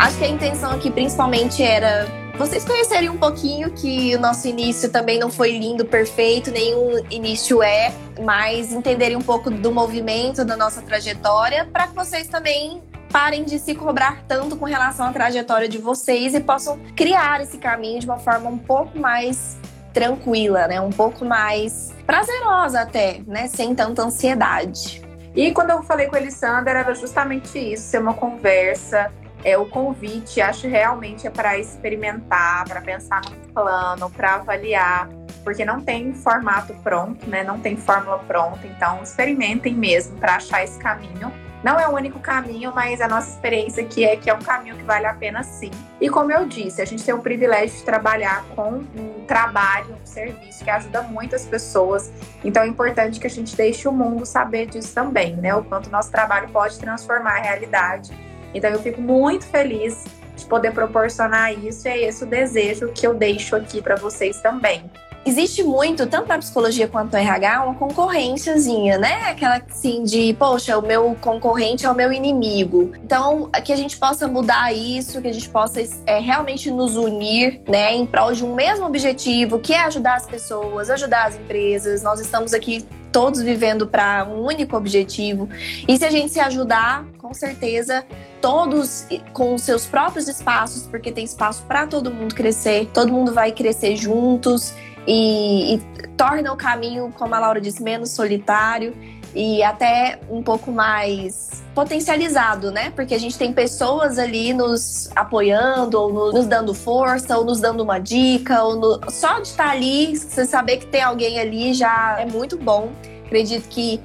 Acho que a intenção aqui principalmente era vocês conhecerem um pouquinho que o nosso início também não foi lindo, perfeito, nenhum início é, mas entenderem um pouco do movimento da nossa trajetória para que vocês também parem de se cobrar tanto com relação à trajetória de vocês e possam criar esse caminho de uma forma um pouco mais tranquila, né? Um pouco mais prazerosa até, né? Sem tanta ansiedade. E quando eu falei com a Elisandra, era justamente isso, ser uma conversa é, o convite, acho realmente é para experimentar, para pensar no plano, para avaliar, porque não tem formato pronto, né? Não tem fórmula pronta, então experimentem mesmo para achar esse caminho. Não é o único caminho, mas a nossa experiência aqui é que é um caminho que vale a pena sim. E como eu disse, a gente tem o privilégio de trabalhar com um trabalho, um serviço que ajuda muitas pessoas. Então é importante que a gente deixe o mundo saber disso também, né? O quanto nosso trabalho pode transformar a realidade então eu fico muito feliz de poder proporcionar isso e é esse o desejo que eu deixo aqui para vocês também. Existe muito, tanto na psicologia quanto no RH, uma concorrênciazinha, né? Aquela assim de, poxa, o meu concorrente é o meu inimigo. Então, que a gente possa mudar isso, que a gente possa é, realmente nos unir, né, em prol de um mesmo objetivo, que é ajudar as pessoas, ajudar as empresas. Nós estamos aqui todos vivendo para um único objetivo. E se a gente se ajudar, com certeza, todos com os seus próprios espaços, porque tem espaço para todo mundo crescer, todo mundo vai crescer juntos e, e torna o caminho, como a Laura disse, menos solitário e até um pouco mais potencializado, né? Porque a gente tem pessoas ali nos apoiando, ou nos dando força, ou nos dando uma dica, ou no... só de estar ali, você saber que tem alguém ali já é muito bom. Acredito que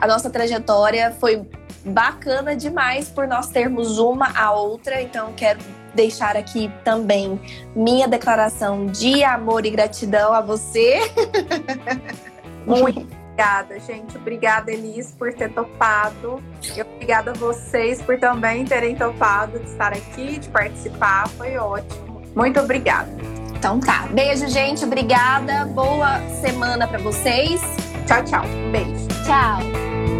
a nossa trajetória foi bacana demais por nós termos uma a outra, então quero deixar aqui também minha declaração de amor e gratidão a você. Muito obrigada, gente. Obrigada, Elis, por ter topado. E obrigada a vocês por também terem topado de estar aqui, de participar. Foi ótimo. Muito obrigada. Então tá. Beijo, gente. Obrigada. Boa semana para vocês. Tchau, tchau. Beijo. Tchau.